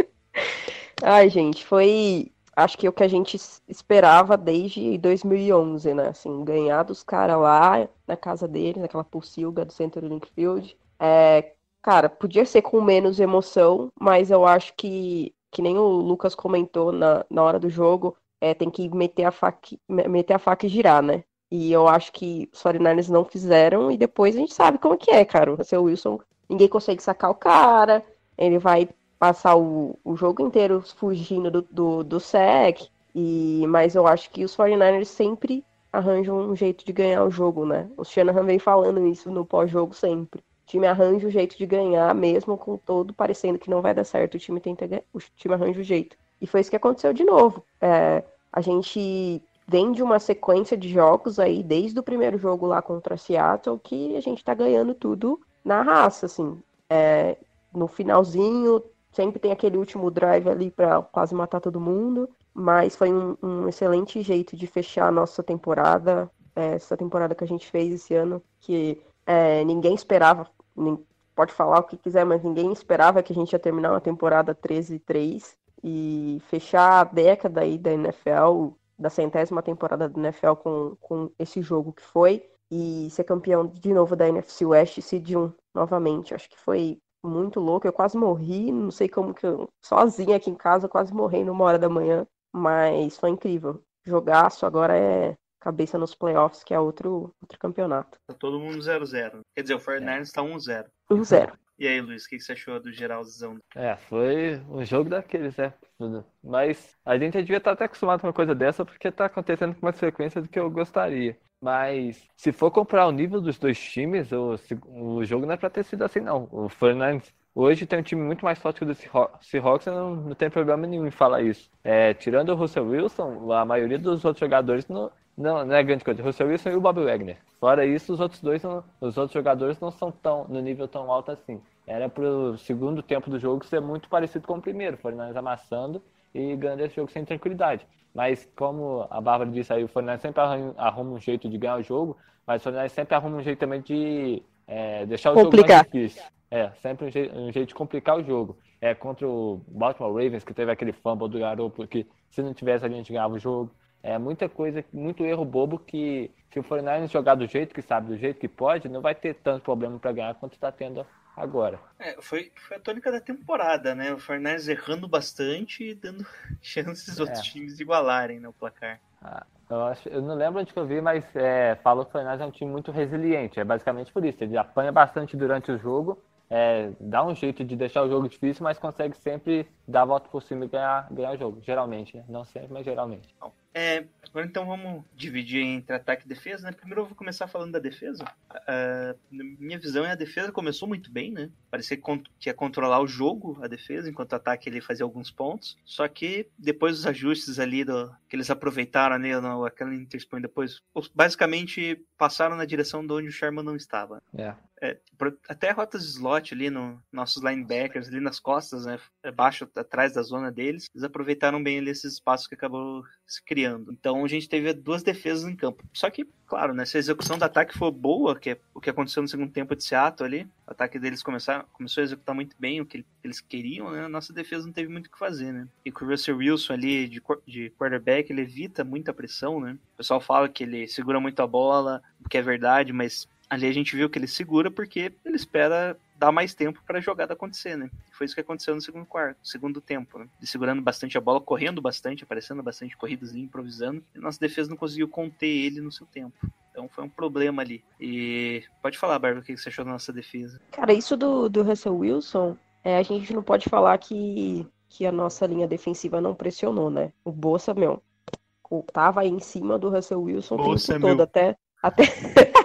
Ai, gente, foi. Acho que o que a gente es- esperava desde 2011, né? Assim, ganhar dos caras lá na casa deles, naquela pulsilga do Center Link Field. É, cara, podia ser com menos emoção, mas eu acho que, que nem o Lucas comentou na, na hora do jogo, é, tem que meter a faca, me- meter a faca e girar, né? E eu acho que os 49ers não fizeram, e depois a gente sabe como que é, cara. O seu Wilson, ninguém consegue sacar o cara, ele vai passar o, o jogo inteiro fugindo do, do, do sec, e, mas eu acho que os 49ers sempre arranjam um jeito de ganhar o jogo, né? O Shanahan vem falando isso no pós-jogo sempre. O time arranja o jeito de ganhar, mesmo com todo parecendo que não vai dar certo, o time tenta o time arranja o jeito. E foi isso que aconteceu de novo. É, a gente vem de uma sequência de jogos aí, desde o primeiro jogo lá contra Seattle, que a gente tá ganhando tudo na raça, assim. É, no finalzinho, sempre tem aquele último drive ali pra quase matar todo mundo, mas foi um, um excelente jeito de fechar a nossa temporada, é, essa temporada que a gente fez esse ano, que é, ninguém esperava, pode falar o que quiser, mas ninguém esperava que a gente ia terminar uma temporada 13-3 e fechar a década aí da NFL, da centésima temporada da NFL com, com esse jogo que foi, e ser campeão de novo da NFC West, Seed 1 novamente. Acho que foi muito louco. Eu quase morri, não sei como que eu, sozinha aqui em casa, eu quase morri numa hora da manhã, mas foi incrível. Jogaço agora é cabeça nos playoffs, que é outro, outro campeonato. Tá todo mundo 0-0. Quer dizer, o 49ers tá 1-0. 1-0. E aí, Luiz, o que, você achou do geralzão? É, foi um jogo daqueles, né? Mas a gente devia estar até acostumado com uma coisa dessa porque tá acontecendo com mais frequência do que eu gostaria. Mas se for comparar o nível dos dois times, o, o jogo não é pra ter sido assim, não. O Fernandes hoje tem um time muito mais forte que o do Seahawks, não, não tem problema nenhum em falar isso. É, tirando o Russell Wilson, a maioria dos outros jogadores não, não, não é grande coisa. O Russell Wilson e o Bob Wagner. Fora isso, os outros dois, não- os outros jogadores não são tão no nível tão alto assim. Era pro segundo tempo do jogo ser muito parecido com o primeiro, o Fernandes amassando e ganhando esse jogo sem tranquilidade. Mas como a Bárbara disse aí, o Fernandes sempre arruma um jeito de ganhar o jogo, mas o Fernandes sempre arruma um jeito também de é, deixar o jogo Complicar. mais difícil. É, sempre um, jei- um jeito de complicar o jogo. É contra o Baltimore Ravens, que teve aquele fumble do Garoppolo, que se não tivesse a gente ganhava o jogo. É muita coisa, muito erro bobo que se o 49ers jogar do jeito que sabe, do jeito que pode, não vai ter tanto problema para ganhar quanto está tendo agora. É, foi, foi a tônica da temporada, né? O Fernandes errando bastante e dando chances dos outros É. times igualarem né, o placar. Ah, eu, acho, eu não lembro onde que eu vi, mas é, falou que o Fernandes é um time muito resiliente. É basicamente por isso. Ele apanha bastante durante o jogo, é, dá um jeito de deixar o jogo difícil, mas consegue sempre dar a volta por cima e ganhar, ganhar o jogo. Geralmente, né? Não sempre, mas geralmente. É, agora então vamos dividir entre ataque e defesa, né? Primeiro eu vou começar falando da defesa. Uh, minha visão é a defesa começou muito bem, né? Parecia que ia controlar o jogo, a defesa, enquanto o ataque ele fazia alguns pontos. Só que depois dos ajustes ali do, que eles aproveitaram ali, no, aquela Interspoint depois, basicamente passaram na direção de onde o Sherman não estava. É. É, até rotas de slot ali no nossos linebackers, ali nas costas, né, abaixo, atrás da zona deles, eles aproveitaram bem ali esses espaços que acabou se criando. Então a gente teve duas defesas em campo. Só que, claro, né, se a execução do ataque for boa, que é o que aconteceu no segundo tempo de Seattle ali, o ataque deles começar, começou a executar muito bem o que eles queriam, né, a nossa defesa não teve muito o que fazer, né. E com o Russell Wilson ali de, de quarterback, ele evita muita pressão, né. O pessoal fala que ele segura muito a bola, o que é verdade, mas Ali a gente viu que ele segura porque ele espera dar mais tempo para a jogada acontecer, né? Foi isso que aconteceu no segundo quarto, segundo tempo, né? Segurando bastante a bola, correndo bastante, aparecendo bastante corridas ali, improvisando, e nossa defesa não conseguiu conter ele no seu tempo. Então foi um problema ali. E pode falar, Bárbara, o que você achou da nossa defesa? Cara, isso do, do Russell Wilson, é, a gente não pode falar que, que a nossa linha defensiva não pressionou, né? O Bolsa, meu, tava aí em cima do Russell Wilson o tempo todo, meu. até. até...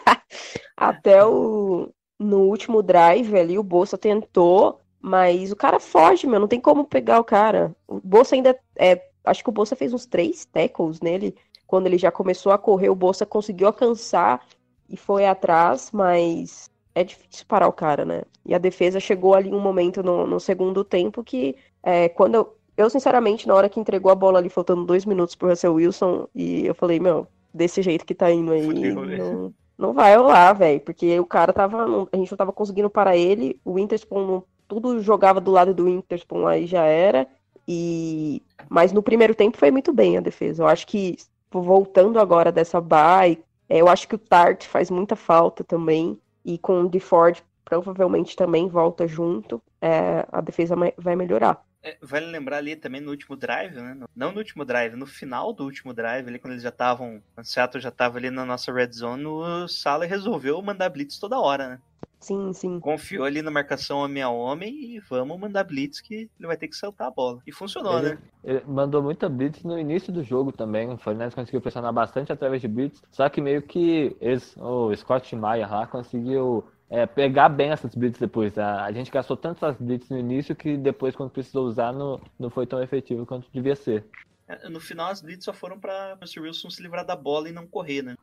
Até o no último drive ali, o Bolsa tentou, mas o cara foge, meu, não tem como pegar o cara. O Bolsa ainda é. Acho que o Bolsa fez uns três tackles nele. Quando ele já começou a correr, o Bolsa conseguiu alcançar e foi atrás, mas é difícil parar o cara, né? E a defesa chegou ali um momento no, no segundo tempo que, é, quando eu, eu, sinceramente, na hora que entregou a bola ali, faltando dois minutos pro Russell Wilson, e eu falei, meu, desse jeito que tá indo aí, Fudeu, não, não vai rolar, velho, porque o cara tava. A gente não tava conseguindo parar ele, o Interspawn tudo jogava do lado do Interspawn aí já era. E mas no primeiro tempo foi muito bem a defesa. Eu acho que voltando agora dessa bye, é, eu acho que o Tart faz muita falta também e com o DeFord provavelmente também volta junto, é, a defesa vai melhorar. É, vale lembrar ali também no último drive, né? Não no último drive, no final do último drive, ali quando eles já estavam. O Seattle já estava ali na nossa red zone, o Sala resolveu mandar blitz toda hora, né? Sim, sim. Confiou ali na marcação homem a homem e vamos mandar blitz que ele vai ter que saltar a bola. E funcionou, ele, né? Ele mandou muita blitz no início do jogo também. O Fernandes conseguiu pressionar bastante através de blitz. Só que meio que eles, o Scott Maia lá conseguiu é, pegar bem essas blitz depois. A, a gente gastou tantas blitz no início que depois, quando precisou usar, não, não foi tão efetivo quanto devia ser. É, no final, as blitz só foram para o Mr. Wilson se livrar da bola e não correr, né?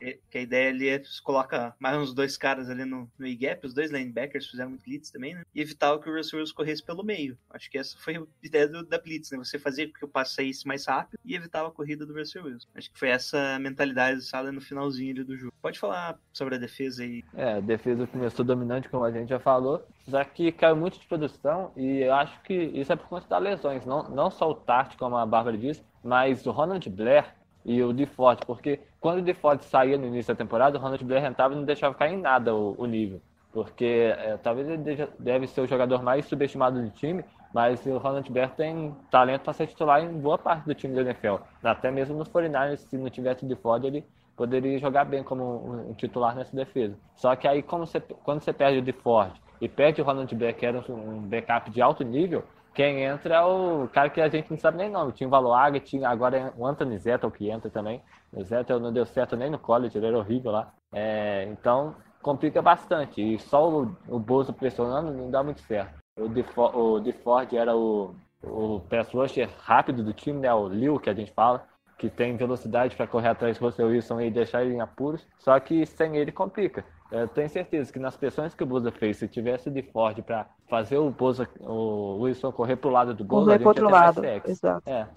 É. Que a ideia ali é coloca mais uns dois caras ali no, no E-gap, os dois linebackers fizeram muito blitz também, né? E evitar que o Russell Wilson corresse pelo meio. Acho que essa foi a ideia do, da blitz, né? Você fazia com que o passe saísse mais rápido e evitava a corrida do Russell Wilson. Acho que foi essa mentalidade do Sala no finalzinho ali do jogo. Pode falar sobre a defesa aí. É, a defesa começou dominante, como a gente já falou, já que caiu muito de produção e eu acho que isso é por conta das lesões, não, não só o Tart, como a Bárbara disse, mas o Ronald Blair e o DeFord, porque quando o DeFord saía no início da temporada, o Ronald Blair entrava e não deixava cair em nada o, o nível. Porque é, talvez ele deve ser o jogador mais subestimado do time, mas o Ronald Blair tem talento para ser titular em boa parte do time da NFL. Até mesmo nos 49ers, se não tivesse o DeFord, ele poderia jogar bem como um titular nessa defesa. Só que aí, como você, quando você perde o DeFord e perde o Ronald que era um backup de alto nível, quem entra é o cara que a gente não sabe nem nome. Tinha o Valoaga, tinha agora o Anthony Zettel que entra também. O Zettel não deu certo nem no college, ele era horrível lá. É, então complica bastante. E só o, o Bozo pressionando não dá muito certo. O DeFord, o DeFord era o, o pass rusher rápido do time, né? O Liu, que a gente fala, que tem velocidade para correr atrás do Russell Wilson e deixar ele em apuros. Só que sem ele complica. Eu tenho certeza que nas pressões que o Boza fez, se tivesse de Ford para fazer o Boza, o Wilson correr pro lado do Boza, correr pro outro lado, exato. É.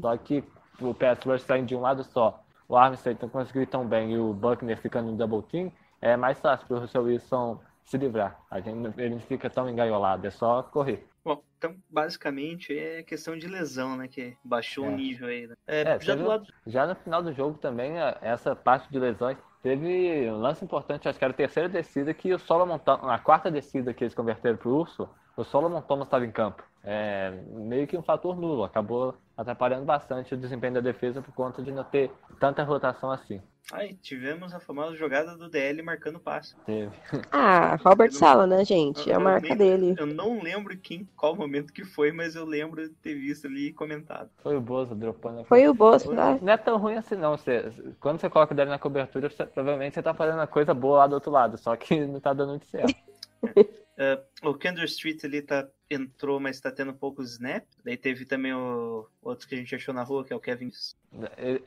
Só que o pass rush saindo de um lado só, o Armstead não conseguiu tão bem e o Buckner ficando no double team, é mais fácil para o Russell Wilson se livrar. A gente, ele não fica tão engaiolado, é só correr. Bom, então basicamente é questão de lesão, né? Que baixou é. o nível aí. Né? É, é, já, lado... já no final do jogo também, essa parte de lesões Teve um lance importante, acho que era a terceira descida, que o Solomon na quarta descida que eles converteram para o Urso, o Solomon Thomas estava em campo. É, meio que um fator nulo, acabou atrapalhando bastante o desempenho da defesa por conta de não ter tanta rotação assim. Aí, tivemos a famosa jogada do DL marcando passe. Teve. Ah, Robert Sala, né, gente? É a marca nem- dele. Eu não lembro quem, qual momento que foi, mas eu lembro de ter visto ali e comentado. Foi o Bozo dropando. Foi o Bolso, né? Não é tão ruim assim, não. Você, quando você coloca o dele na cobertura, você- provavelmente você tá fazendo a coisa boa lá do outro lado, só que não tá dando muito certo. Ah, o Kendall Street ali tá, entrou, mas tá tendo poucos snap. Daí teve também o outro que a gente achou na rua, que é o Kevin.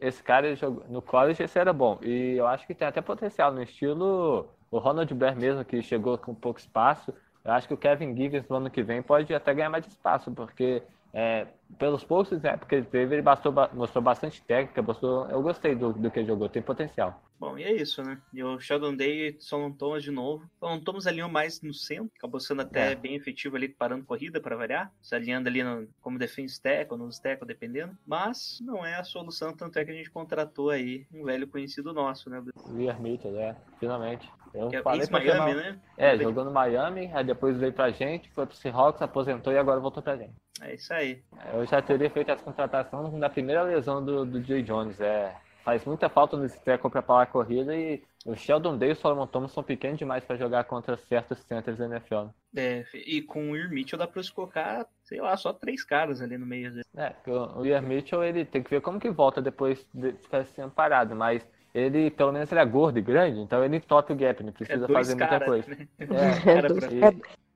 Esse cara jogou no college, esse era bom. E eu acho que tem até potencial no estilo o Ronald Blair mesmo, que chegou com pouco espaço. Eu acho que o Kevin Givens no ano que vem pode até ganhar mais espaço, porque é, pelos poucos snaps que ele teve, ele bastou ba- mostrou bastante técnica, mostrou, eu gostei do, do que ele jogou, tem potencial. Bom, e é isso, né? E o Sheldon Day, Solon Thomas de novo. Solon Thomas alinhou mais no centro, acabou sendo até É. bem efetivo ali, parando corrida para variar, se alinhando ali no, como defense tackle, nos tackle, dependendo. Mas não é a solução, tanto é que a gente contratou aí um velho conhecido nosso, né? O Ian Mitchell, né? Finalmente. Eu Que é falei pra ex-Miami, chamar- né? É, jogou no Miami, aí depois veio pra gente, foi pro Seahawks, aposentou e agora voltou pra gente. É isso aí. Eu já teria feito essa contratação na primeira lesão do, do Jay Jones. É, faz muita falta nesse tackle para parar a corrida e o Sheldon Day e o Solomon Thomas são pequenos demais para jogar contra certos centers da NFL. É, e com o Ear Mitchell dá pra se colocar, sei lá, só três caras ali no meio. vezes. É, porque o o Ian Mitchell ele tem que ver como que volta depois de ficar sendo parado, mas ele, pelo menos, ele é gordo e grande, então ele toca o gap, não É precisa dois fazer muita caras, coisa. né? É, Cara dois- pra- é,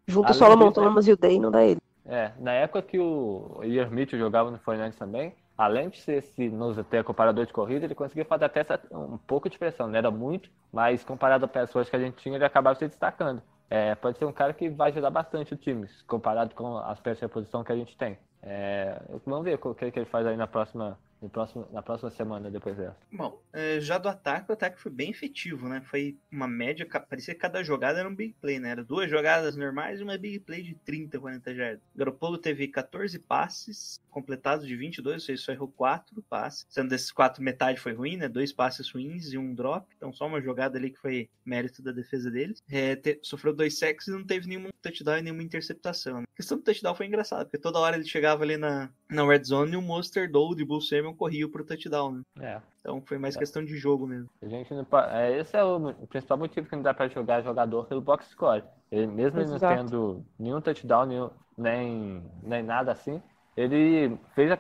junto o Solomon Thomas e o Day, não dá ele. É, na época que o Ian Mitchell jogava no Fortnite também, além de ser esse nose tackle parador de corrida, ele conseguia fazer até essa- um pouco de pressão. Não era muito, mas comparado a pessoas que a gente tinha, ele acabava se destacando. É, pode ser um cara que vai ajudar bastante o time, comparado com as peças de reposição que a gente tem. É, vamos ver o que, que ele faz aí na próxima, no próximo, na próxima semana depois dessa. Bom, é, já do ataque, o ataque foi bem efetivo, né? Foi uma média, parecia que cada jogada era um big play, né? Era duas jogadas normais e uma big play de 30, 40 jardas. Garoppolo teve 14 passes completados de 22, ou seja, só errou 4 passes. Sendo desses 4, metade foi ruim, né? Dois passes ruins e um drop. Então só uma jogada ali que foi mérito da defesa deles. É, te- sofreu dois sacks e não teve nenhum touchdown e nenhuma interceptação. Né? A questão do touchdown foi engraçada, porque toda hora ele chegava ali na, na red zone e o Monster Doe de Bull Samuel corria pro touchdown, né? É, Então foi mais questão de jogo mesmo. a gente não pa- é, esse é o, principal motivo que não dá para jogar jogador pelo box score. Ele, mesmo ele não tendo nenhum touchdown, nenhum- nem, nem nada assim, ele fez, a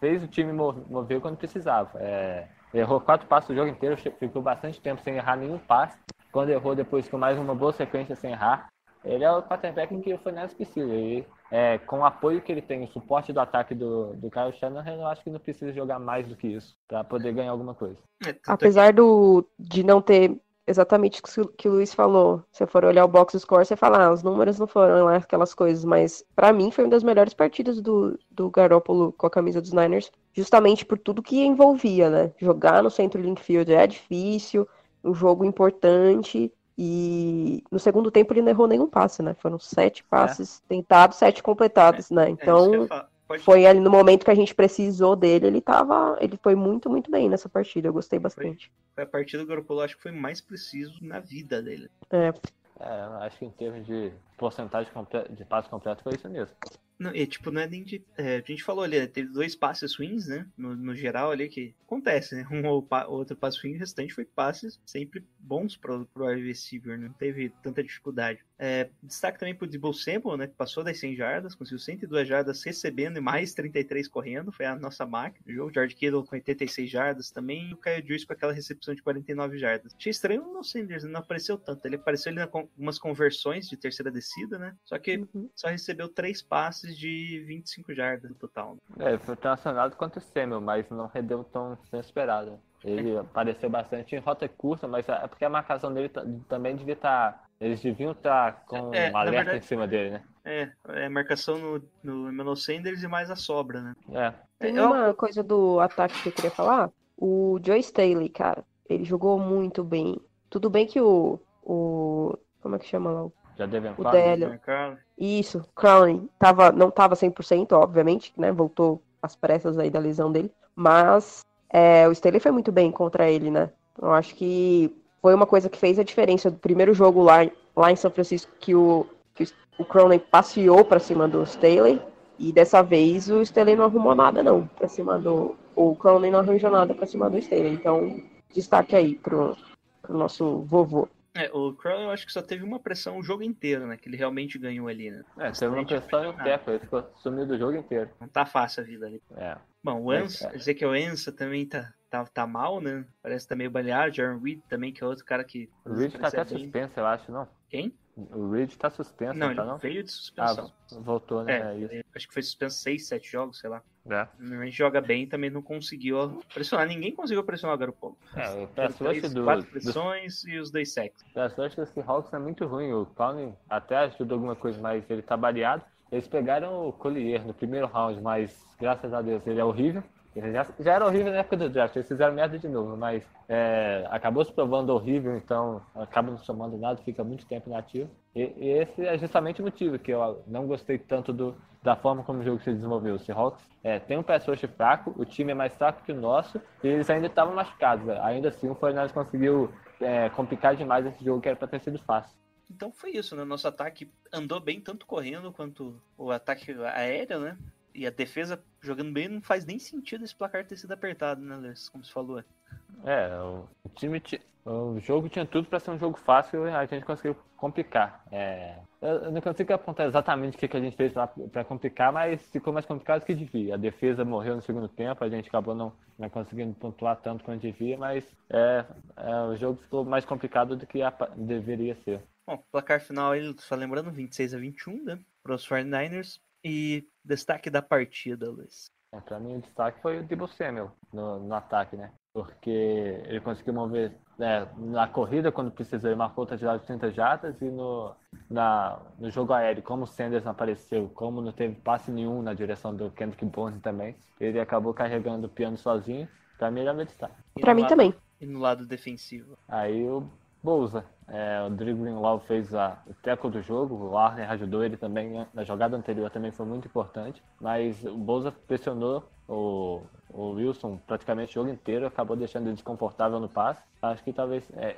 fez o time mo- mover quando precisava. É, errou quatro passos o jogo inteiro, ficou bastante tempo sem errar nenhum passe. Quando errou, depois com mais uma boa sequência sem errar. Ele é o quarterback que o Fernandes precisa. E, é, com o apoio que ele tem, o suporte do ataque do, do Kyle Shanahan, eu acho que não precisa jogar mais do que isso para poder ganhar alguma coisa. É, é Apesar do, de não ter exatamente o que- o Luiz falou, se for olhar o box score, você fala, ah, os números não foram lá aquelas coisas, mas pra mim foi uma das melhores partidas do, do Garoppolo com a camisa dos Niners, justamente por tudo que envolvia, né? Jogar no centro Linkfield é difícil, um jogo importante, e no segundo tempo ele não errou nenhum passe, né? Foram sete passes tentados, sete completados, né? É, isso que Então. Pode- foi ali no momento que a gente precisou dele, ele tava, ele foi muito, muito bem nessa partida, eu gostei bastante. Foi a partida do Garoppolo, acho que foi mais preciso na vida dele. É, É, acho que em termos de porcentagem de passe completo foi isso mesmo. Não, e tipo, não é nem de. é, a gente falou ali, né, teve dois passes ruins, né? No, no geral ali, que acontece, né? Um ou pa- outro passe ruim, o restante foi passes sempre bons pro, pro wide receiver, né, não teve tanta dificuldade. É, destaque também pro Debo Sample, né? Que passou das 100 jardas, conseguiu 102 jardas recebendo e mais 33 correndo, foi a nossa máquina. O jogo, George Kittle com 86 jardas também, e o Kyle Juice com aquela recepção de 49 jardas. Achei estranho o Sanders, não apareceu tanto. Ele apareceu ali em algumas conversões de terceira descida, né? Só que uhum. só recebeu três passes de 25 jardas no total. É, ele foi tão acionado quanto o Samuel, mas não rendeu tão tão esperado. Ele apareceu bastante em rota curta, mas é porque a marcação dele ta- também devia estar. Eles deviam estar com É, um alerta verdade- em cima dele, né? É, é marcação no, no Emmanuel Sanders e mais a sobra, né? É. Tem É, eu- uma coisa do ataque que eu queria falar. O Joe Staley, cara, ele jogou muito bem. Tudo bem que o. o como é que chama lá? Já devem O Carlos? Isso, Crowley tava, não tava 100%, obviamente, né? Voltou às pressas aí da lesão dele. Mas é, o Staley foi muito bem contra ele, né? Eu acho que foi uma coisa que fez a diferença do primeiro jogo lá, lá em São Francisco, que o, que o Crowley passeou pra cima do Staley. E dessa vez o Staley não arrumou nada, não, pra cima do. O Clowney não arranjou nada pra cima do Staley. Então, destaque aí pro, pro nosso vovô. É, o Crowley eu acho que só teve uma pressão o jogo inteiro, né? Que ele realmente ganhou ali, né? É, teve uma pressão e um teco, ele ficou sumido o jogo inteiro. Não tá fácil a vida ali. É. Bom, o É, Ansa, cara. Ezequiel Ensa também tá, tá, tá mal, né? Parece que tá meio baleado. Jaron Reed também, que é outro cara que. O Reed tá até bem. suspenso, eu acho, não? Quem? O Reed tá suspenso, Não, não, ele tá não? veio de Ah, suspensão. voltou, né? é, É, acho que foi suspenso 6, 7 jogos, sei lá. É. Normalmente joga bem e também não conseguiu pressionar. Ninguém conseguiu pressionar o Garoppolo. É, o três, do, quatro do pressões e os dois sacks. pass rush do Seahawks é muito ruim. O Clown até ajudou alguma coisa, mas ele tá baleado. Eles pegaram o Collier no primeiro round, mas graças a Deus ele é horrível. Já, já era horrível na época do draft, eles fizeram merda de novo, mas é, acabou se provando horrível, então acaba não somando nada, fica muito tempo inativo. E, e esse é justamente o motivo que eu não gostei tanto do, da forma como o jogo se desenvolveu. O Seahawks é, tem um pass fraco, o time é mais fraco que o nosso, e eles ainda estavam machucados. Ainda assim, o Fortnite conseguiu é, complicar demais esse jogo que era para ter sido fácil. Então foi isso, né? Nosso ataque andou bem, tanto correndo quanto o ataque aéreo, né? E a defesa jogando bem não faz nem sentido esse placar ter sido apertado, né, Luiz? Como você falou. É, o, time ti- o jogo tinha tudo para ser um jogo fácil e a gente conseguiu complicar. É, eu, não consigo apontar exatamente o que, que a gente fez para complicar, mas ficou mais complicado do que devia. A defesa morreu no segundo tempo, a gente acabou não, não conseguindo pontuar tanto quanto devia, mas é, é, o jogo ficou mais complicado do que apa- deveria ser. Bom, placar final aí, só lembrando, 26 a 21, né? Para os 49ers. E destaque da partida, Luiz. É, pra mim o destaque foi o Debo Samuel no, no ataque, né? Porque ele conseguiu mover né, na corrida quando precisou, ele marcou outra jogada de 30 jardas e no, na, no jogo aéreo, como o Sanders não apareceu, como não teve passe nenhum na direção do Kendrick Bourne também, ele acabou carregando o piano sozinho. Pra mim ele é meu destaque. E Pra mim lado- também. E no lado defensivo. Aí o Bolsa, é, o Drew Greenlaw fez a, o tackle do jogo, o Warner ajudou ele também né, na jogada anterior, também foi muito importante, mas o Bolsa pressionou o, o Wilson praticamente o jogo inteiro, acabou deixando ele desconfortável no passe. Acho que talvez é,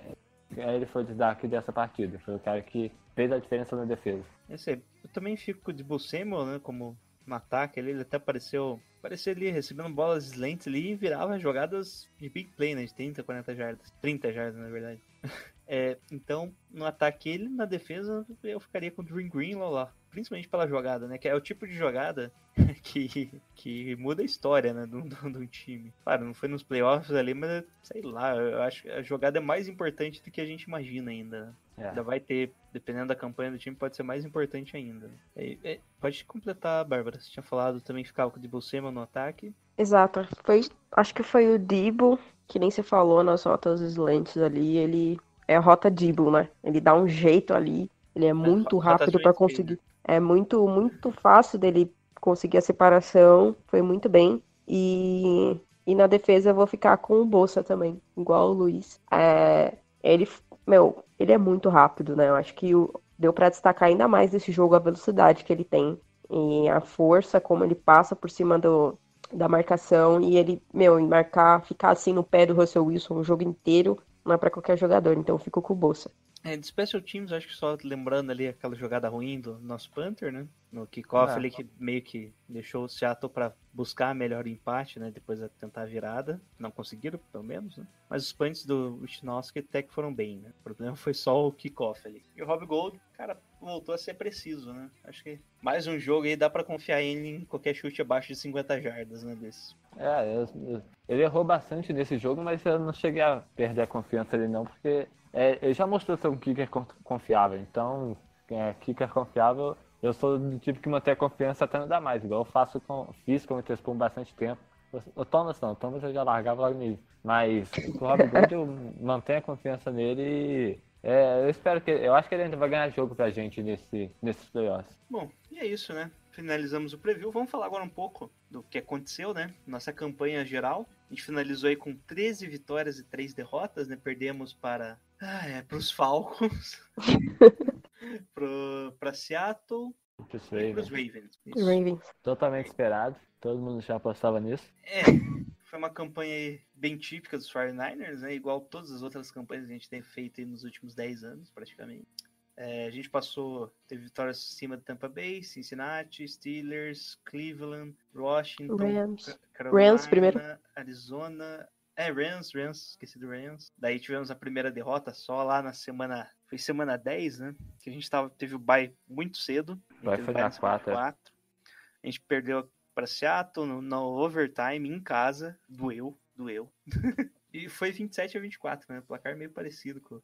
é, ele foi o destaque dessa partida, foi o cara que fez a diferença na defesa. Esse aí, eu também fico de Samuel, né? Como no ataque ali, ele até apareceu. Apareceu ali, recebendo bolas slants ali e virava jogadas de big play, né? De 30, 40 jardas. 30 jardas, na verdade. É, então, no ataque ele, na defesa, eu ficaria com o Dream Greenlaw lá. Principalmente pela jogada, né? Que é o tipo de jogada que, que muda a história, né? Do, do, do time. Claro, não foi nos playoffs ali, mas sei lá, eu acho que a jogada é mais importante do que a gente imagina ainda. né? É. Ainda vai ter, dependendo da campanha do time, pode ser mais importante ainda. É, é, pode completar, Bárbara. Você tinha falado também que ficava com o Debo Samuel no ataque. Exato. Foi, acho que foi o Dibo, que nem você falou nas rotas slants ali, ele é a rota Dibo, né? Ele dá um jeito ali, ele é muito rota rápido Speed, conseguir. É muito, muito fácil dele conseguir a separação, foi muito bem. E, e na defesa eu vou ficar com o Bolsa também, igual o Luiz. É, ele, meu, ele é muito rápido, né? Eu acho que o, deu pra destacar ainda mais desse jogo a velocidade que ele tem e a força, como ele passa por cima do, da marcação e ele, meu, em marcar, ficar assim no pé do Russell Wilson o jogo inteiro, não é pra qualquer jogador, então eu fico com o Bolsa. É, de Special Teams, acho que só lembrando ali aquela jogada ruim do nosso Panther, né? No kickoff É. ali que meio que deixou o Seattle pra buscar melhor empate, né? Depois de tentar a virada. Não conseguiram, pelo menos, né? Mas os punts do Wisnowski até que foram bem, né? O problema foi só o kickoff ali. E o Rob Gold, cara, voltou a ser preciso, né? Acho que mais um jogo aí dá pra confiar ele em qualquer chute abaixo de 50 jardas, né? Desse. É, eu- eu- ele errou bastante nesse jogo, mas eu não cheguei a perder a confiança dele não, porque é, ele já mostrou ser um kicker con- confiável. Então, é, kicker confiável, eu sou do tipo que mantém a confiança até não dar mais, igual eu faço com, fiz com o Witherspoon bastante tempo. O Thomas não, o Thomas eu já largava logo início. Mas com o Rob Gold eu mantenho a confiança nele e é, eu espero que. Eu acho que ele ainda vai ganhar jogo pra gente nesse, nesses playoffs. Bom, e é isso, né? Finalizamos o preview. Vamos falar agora um pouco do que aconteceu, né? Nossa campanha geral. A gente finalizou aí com 13 vitórias e 3 derrotas, né? Perdemos para ah, é, os Falcons, para Seattle Pros e para os Ravens. Ravens. Totalmente esperado. Todo mundo já apostava nisso. É, foi uma campanha bem típica dos 49ers, né? Igual todas as outras campanhas que a gente tem feito aí nos últimos 10 anos, praticamente. É, a gente passou, teve vitórias acima de Tampa Bay, Cincinnati, Steelers, Cleveland, Washington, Rams. Ca- Carolina, Rams primeiro. Arizona. É, Rams, Rams, esqueci do Rams. Daí tivemos a primeira derrota só lá na semana. Foi semana 10, né? Que a gente tava, teve o bye muito cedo. Teve foi na semana quarta. quatro. A gente perdeu para Seattle no, no overtime em casa. Doeu, doeu. e foi 27 a 24, né? Placar meio parecido com,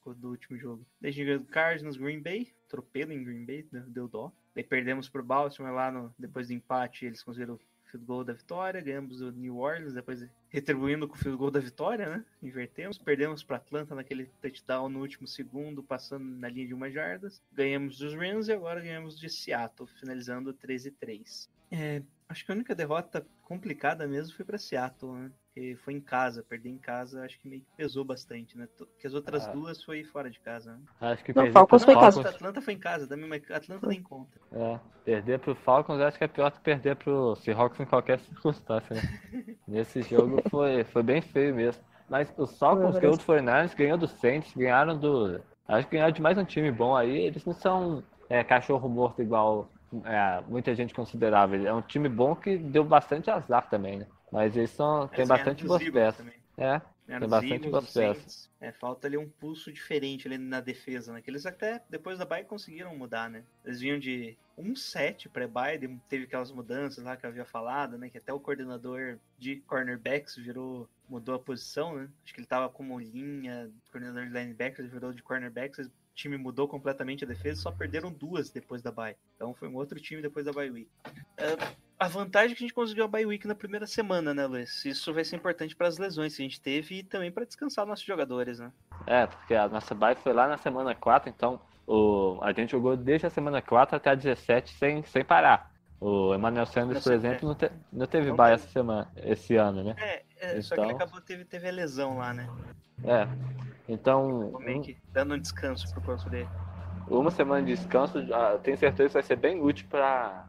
com o do último jogo. Daí a gente ganhou do Cardinals, Green Bay. Atropelo em Green Bay, deu, dó. Daí perdemos pro Baltimore lá no, depois do empate. Eles conseguiram field goal da vitória. Ganhamos do New Orleans, depois retribuindo com o field goal da vitória, né? Invertemos. Perdemos para Atlanta naquele touchdown no último segundo, passando na linha de uma jardas. Ganhamos dos Rams e agora ganhamos de Seattle, finalizando 13-3. É, acho que a única derrota complicada mesmo foi para Seattle, né? Porque foi em casa, perder em casa acho que meio que pesou bastante, né? Porque as outras Ah. duas foi fora de casa, né? Acho que Não, Falcons foi em casa. Atlanta foi em casa também, mas Atlanta nem conta. É, perder pro Falcons acho que é pior que perder pro Seahawks em qualquer circunstância, né? Nesse jogo foi, foi bem feio mesmo. Mas os Falcons ganhou do 49ers, ganhou do Saints, ganharam do. Acho que ganharam de mais um time bom aí. Eles não são é, cachorro morto igual é, muita gente considerava. É um time bom que deu bastante azar também, né? Mas eles são, tem bastante boas peças. também. É, Tem bastante boas peças. É, falta ali um pulso diferente ali na defesa, né? Que eles até, depois da bye, conseguiram mudar, né? Eles vinham de 1-7 pré-bye, teve aquelas mudanças lá que eu havia falado, né? Que até o coordenador de cornerbacks virou, mudou a posição, né? Acho que ele tava como linha, coordenador de linebackers, virou de cornerbacks, o time mudou completamente a defesa, só perderam duas depois da bye. Então foi um outro time depois da bye week. É, a vantagem é que a gente conseguiu a bye week na primeira semana, né, Luiz? Isso vai ser importante para as lesões que a gente teve e também para descansar nossos jogadores, né? É, porque a nossa bye foi lá na semana 4, então o, a gente jogou desde a semana 4 até a 17 sem, sem parar. O Emmanuel Sanders, por exemplo, não, te- não teve Não bye teve. essa semana, esse ano, né? É, é, só que ele Então- acabou teve, teve a lesão lá, né? É. Então, meio que dando um descanso pro corpo dele. uma semana de descanso, já tenho certeza que vai ser bem útil para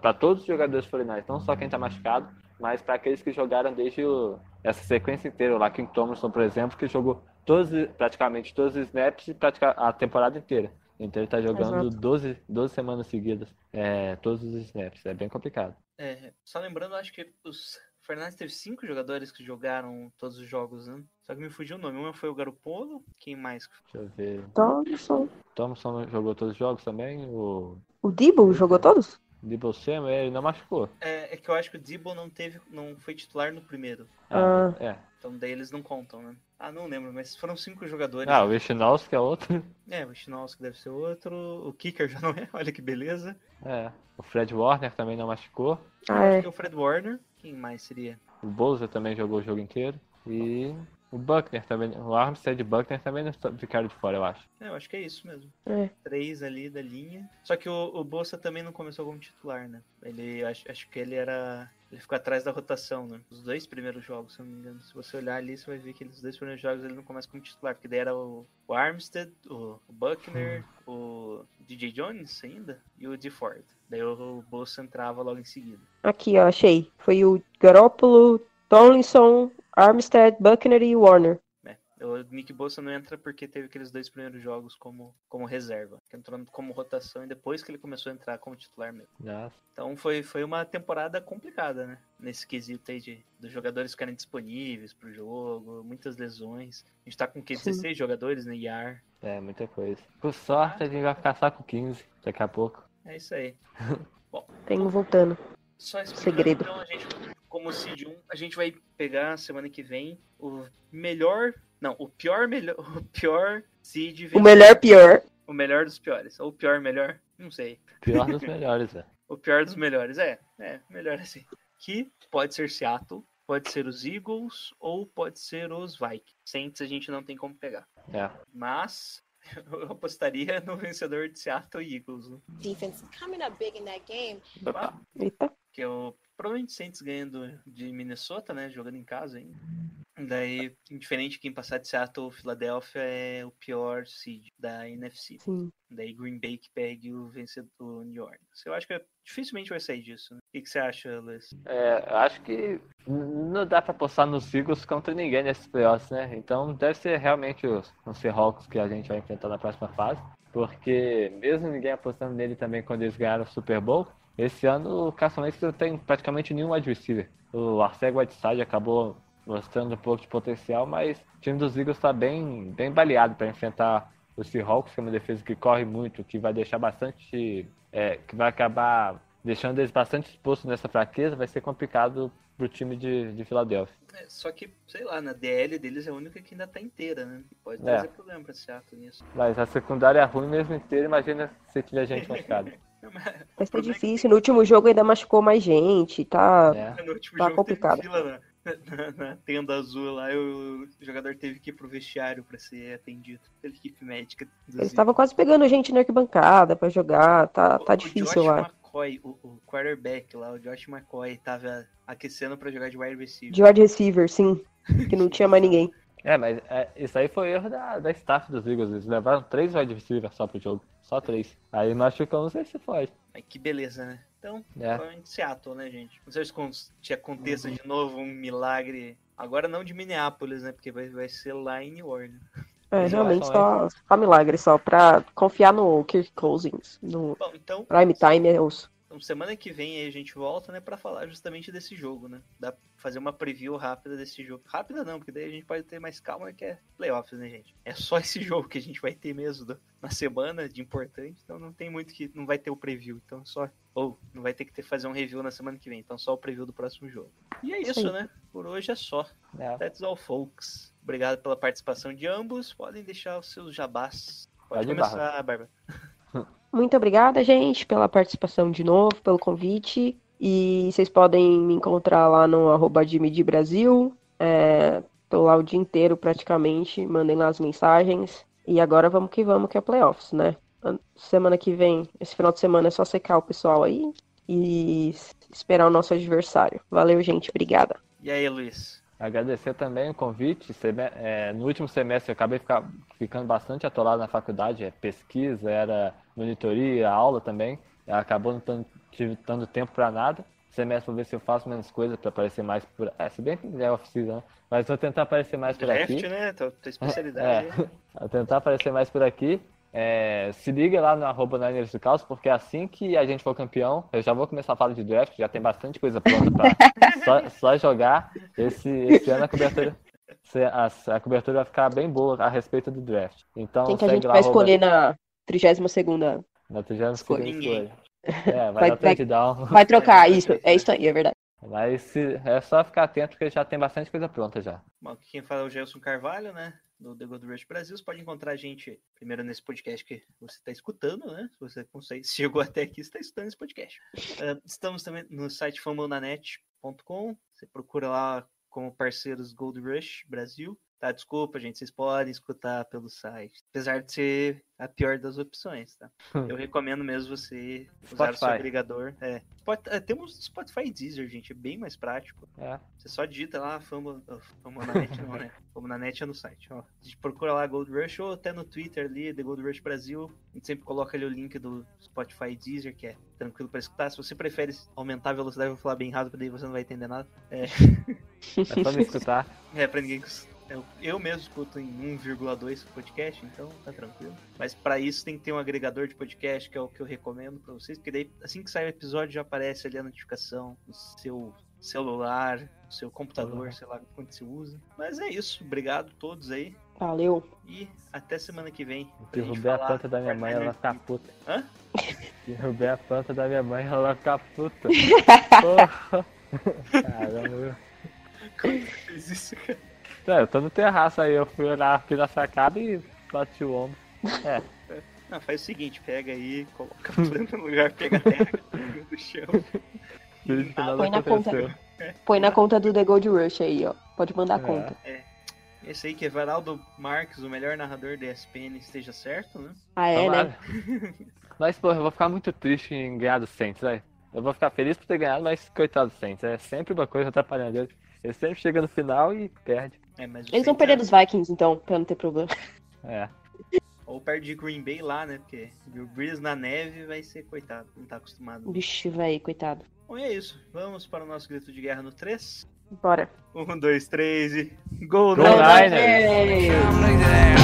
para todos os jogadores foreigners, não só quem está machucado, mas para aqueles que jogaram desde o- essa sequência inteira. O Lakin Thompson, por exemplo, que jogou todos, praticamente todos os snaps e pratica- a temporada inteira. Então ele está jogando Exato. 12, 12 semanas seguidas, é, todos os snaps. É bem complicado. É, só lembrando, acho que os Fernandes teve cinco jogadores que jogaram todos os jogos, né? Só que me fugiu o nome. Um foi o Garopolo, quem mais? Deixa eu ver. Thompson. Thompson jogou todos os jogos também. O O Debo jogou todos? Debo Samuel, ele não machucou. É, é que eu acho que o Debo não teve, não foi titular no primeiro. Ah, é. Então daí eles não contam, né? Ah, não lembro, mas foram cinco jogadores. Ah, o Ichinowski é outro. É, o Chinowski deve ser outro. O Kicker já não é, olha que beleza. É. O Fred Warner também não machucou. Ah, Acho é. que é o Fred Warner. Quem mais seria? O Bowser também jogou o jogo inteiro. E o Buckner também. O Armstead e Buckner também não ficaram de fora, eu acho. É, eu acho que é isso mesmo. É. Três ali da linha. Só que o, o Bolsa também não começou como titular, né? Ele acho, acho que ele era. Ele ficou atrás da rotação, né? Os dois primeiros jogos, se eu não me engano. Se você olhar ali, você vai ver que os dois primeiros jogos ele não começa como titular. Porque daí era o, o Armstead, o, o Buckner, o DJ Jones ainda e o DeFord. Daí o, o Bolsa entrava logo em seguida. Aqui, ó, achei. Foi o Garoppolo, Tomlinson, Armstead, Buckner e Warner. né? O Nick Bolsa não entra porque teve aqueles dois primeiros jogos como, como reserva. Que entrou como rotação e depois que ele começou a entrar como titular mesmo. Nossa. Então foi, foi uma temporada complicada, né? Nesse quesito aí de dos jogadores ficarem disponíveis pro jogo, muitas lesões. A gente tá com o quê? Sim. 16 jogadores no IAR. É, muita coisa. Por sorte, a gente vai ficar só com 15 daqui a pouco. É isso aí. Tem um voltando. Só Segredo. então, a gente, como Seed 1, a gente vai pegar semana que vem o melhor. Não, o pior melhor. O pior Seed. O melhor pior. O melhor dos piores. Ou o pior melhor. Não sei. Pior dos melhores, velho. O pior dos melhores. É, é, melhor assim. Que pode ser Seattle, pode ser os Eagles ou pode ser os Vikings. Saints a gente não tem como pegar. É. Mas eu apostaria no vencedor de Seattle e Eagles. Né? defense coming up big in that game. Eita. Que eu provavelmente Saints ganhando de Minnesota, né? Jogando em casa ainda. Daí, indiferente de quem passar de Seattle ou Filadélfia, é o pior seed da NFC. Sim. Daí Green Bay que pegue o vencedor New Orleans. Eu acho que dificilmente vai sair disso. Né? O que, que você acha, Luiz? É, eu acho que não dá pra postar nos Eagles contra ninguém nesses playoffs, né? Então deve ser realmente os, os Seahawks que a gente vai enfrentar na próxima fase. porque mesmo ninguém apostando nele também quando eles ganharam o Super Bowl, esse ano o Carson Wentz não tem praticamente nenhum wide receiver. O Arceg Whiteside acabou mostrando um pouco de potencial, mas o time dos Eagles está bem, bem baleado para enfrentar o Seahawks, que é uma defesa que corre muito, que vai deixar bastante, é, que vai acabar deixando eles bastante expostos nessa fraqueza, vai ser complicado pro time de, de Filadélfia. É, só que, sei lá, na DL deles é a única que ainda tá inteira, né? Pode É. trazer problema pra Seattle nisso. Mas a secundária é ruim mesmo inteira, imagina se tiver gente machucada. Vai ser é difícil. No último jogo ainda machucou mais gente, tá? É. No último Tá jogo complicado. teve fila na, na- na tenda azul lá, e o jogador teve que ir pro vestiário pra ser atendido pela equipe médica. Eles estavam quase pegando gente na arquibancada pra jogar, tá, O- tá o difícil Josh lá. McCoy, o, o quarterback lá, o Josh McCoy, tava aquecendo pra jogar de wide receiver. De wide receiver, sim. Que não tinha mais ninguém. É, mas é, isso aí foi erro da, da staff dos Eagles. Eles levaram três wide receivers só pro jogo. Só três. Aí machucou, não sei se pode. Mas que beleza, né? Então, É. provavelmente Seattle, né, gente? Não sei se con- se aconteça de novo um milagre. Agora não de Minneapolis, né? Porque vai, vai ser lá em New Orleans. É, realmente só, só milagre, só pra confiar no Kirk Cousins. No Bom, então, prime time é os. Então semana que vem aí a gente volta, né, pra falar justamente desse jogo, né? Dá pra fazer uma preview rápida desse jogo. Rápida não, porque daí a gente pode ter mais calma, que é playoffs, né, gente? É só esse jogo que a gente vai ter mesmo na semana de importante, então não tem muito que. Não vai ter o preview, então só. Ou não vai ter que ter, fazer um review na semana que vem, então só o preview do próximo jogo. E é Isso aí. né? Por hoje é só. É. That's all, folks. Obrigado pela participação de ambos. Podem deixar os seus jabás. Pode Pode começar, Bárbara. Muito obrigada, gente, pela participação de novo, pelo convite. E vocês podem me encontrar lá no arroba Brasil. É, tô lá o dia inteiro praticamente. Mandem lá as mensagens. E agora vamos que vamos, que é playoffs, né? An- Semana que vem, esse final de semana é só secar o pessoal aí e esperar o nosso adversário. Valeu, gente. Obrigada. E aí, Luiz? Agradecer também o convite. É, no último semestre eu acabei ficar- ficando bastante atolado na faculdade. É pesquisa, era monitoria, aula também. Acabou não tive tanto tempo para nada. Semestre vou ver se eu faço menos coisa para aparecer mais por. É, se bem que é off-season, né? Mas vou tentar aparecer mais por Draft, aqui. né? Tua, tua especialidade. É, vou tentar aparecer mais por aqui. É, se liga lá no arroba Niners do Caos, porque assim que a gente for campeão, eu já vou começar a falar de draft, já tem bastante coisa pronta pra só, só jogar. Esse, esse ano a cobertura, a, a cobertura vai ficar bem boa a respeito do draft. Então Quem que a segue gente lá, vai escolher na 32ª? na 32ª Escolha. Escolha. É, vai, Vai- dar vai- touchdown. Vai trocar, isso. É isso aí, é verdade. Mas se- é só ficar atento porque já tem bastante coisa pronta já. Bom, quem fala é o Gelson Carvalho, né? Do The Gold Rush Brasil. Você pode encontrar a gente primeiro nesse podcast que você está escutando, né? Se você consegue, se chegou até aqui, está escutando esse podcast. Ah, estamos também no site famonanet.com. Você procura lá como parceiros Gold Rush Brasil. Tá, desculpa, gente, vocês podem escutar pelo site. Apesar de ser a pior das opções, tá? Eu recomendo mesmo você usar o seu Spotify. agregador. É. Spot- é, temos Spotify e Deezer, gente, é bem mais prático. É. Você só digita lá, fama, oh, fama na net não, né? Fama na net é no site, ó. A gente procura lá Gold Rush ou até no Twitter ali, The Gold Rush Brasil. A gente sempre coloca ali o link do Spotify e Deezer, que é tranquilo para escutar. Se você prefere aumentar a velocidade, eu vou falar bem rápido, daí você não vai entender nada. É, É só me escutar. é pra ninguém. Eu, eu mesmo escuto em 1,2 podcast, então tá tranquilo. Mas pra isso tem que ter um agregador de podcast, que é o que eu recomendo pra vocês, porque daí assim que sai o episódio já aparece ali a notificação no seu celular, no seu computador, Uhum. sei lá quando você usa. Mas é isso, obrigado a todos aí Valeu. e até semana que vem. Derrubei a planta da minha mãe, ela 49ers. puta. Hã? Derrubei a planta da minha mãe, ela ficar puta. Porra. Caramba. Como que fez isso, cara? É, eu tô no terraço aí, eu fui olhar aqui na sacada e bati o ombro. É, Não, faz o seguinte, pega aí, coloca a planta no lugar, pega a terra do chão. Põe na conta. Põe na conta do The Gold Rush aí, ó. Pode mandar a É. conta. Esse aí que é Varaldo Marques, o melhor narrador da ESPN, esteja certo, né? Ah, é, né? Tomara. Mas, porra, eu vou ficar muito triste em ganhar do Saints, velho. Eu vou ficar feliz por ter ganhado, mas coitado do Saints. É sempre uma coisa atrapalhando ele. Ele sempre chega no final e perde. É, Eles vão perder é- dos Vikings, então, pra não ter problema. É. Ou perde de Green Bay lá, né? Porque o Breeze na neve vai ser coitado, não tá acostumado. Vixe, véi, coitado. Bom, e é isso. Vamos para o nosso grito de guerra no 3. Bora. Um, dois, três e. Gol, Go Niners! Niners!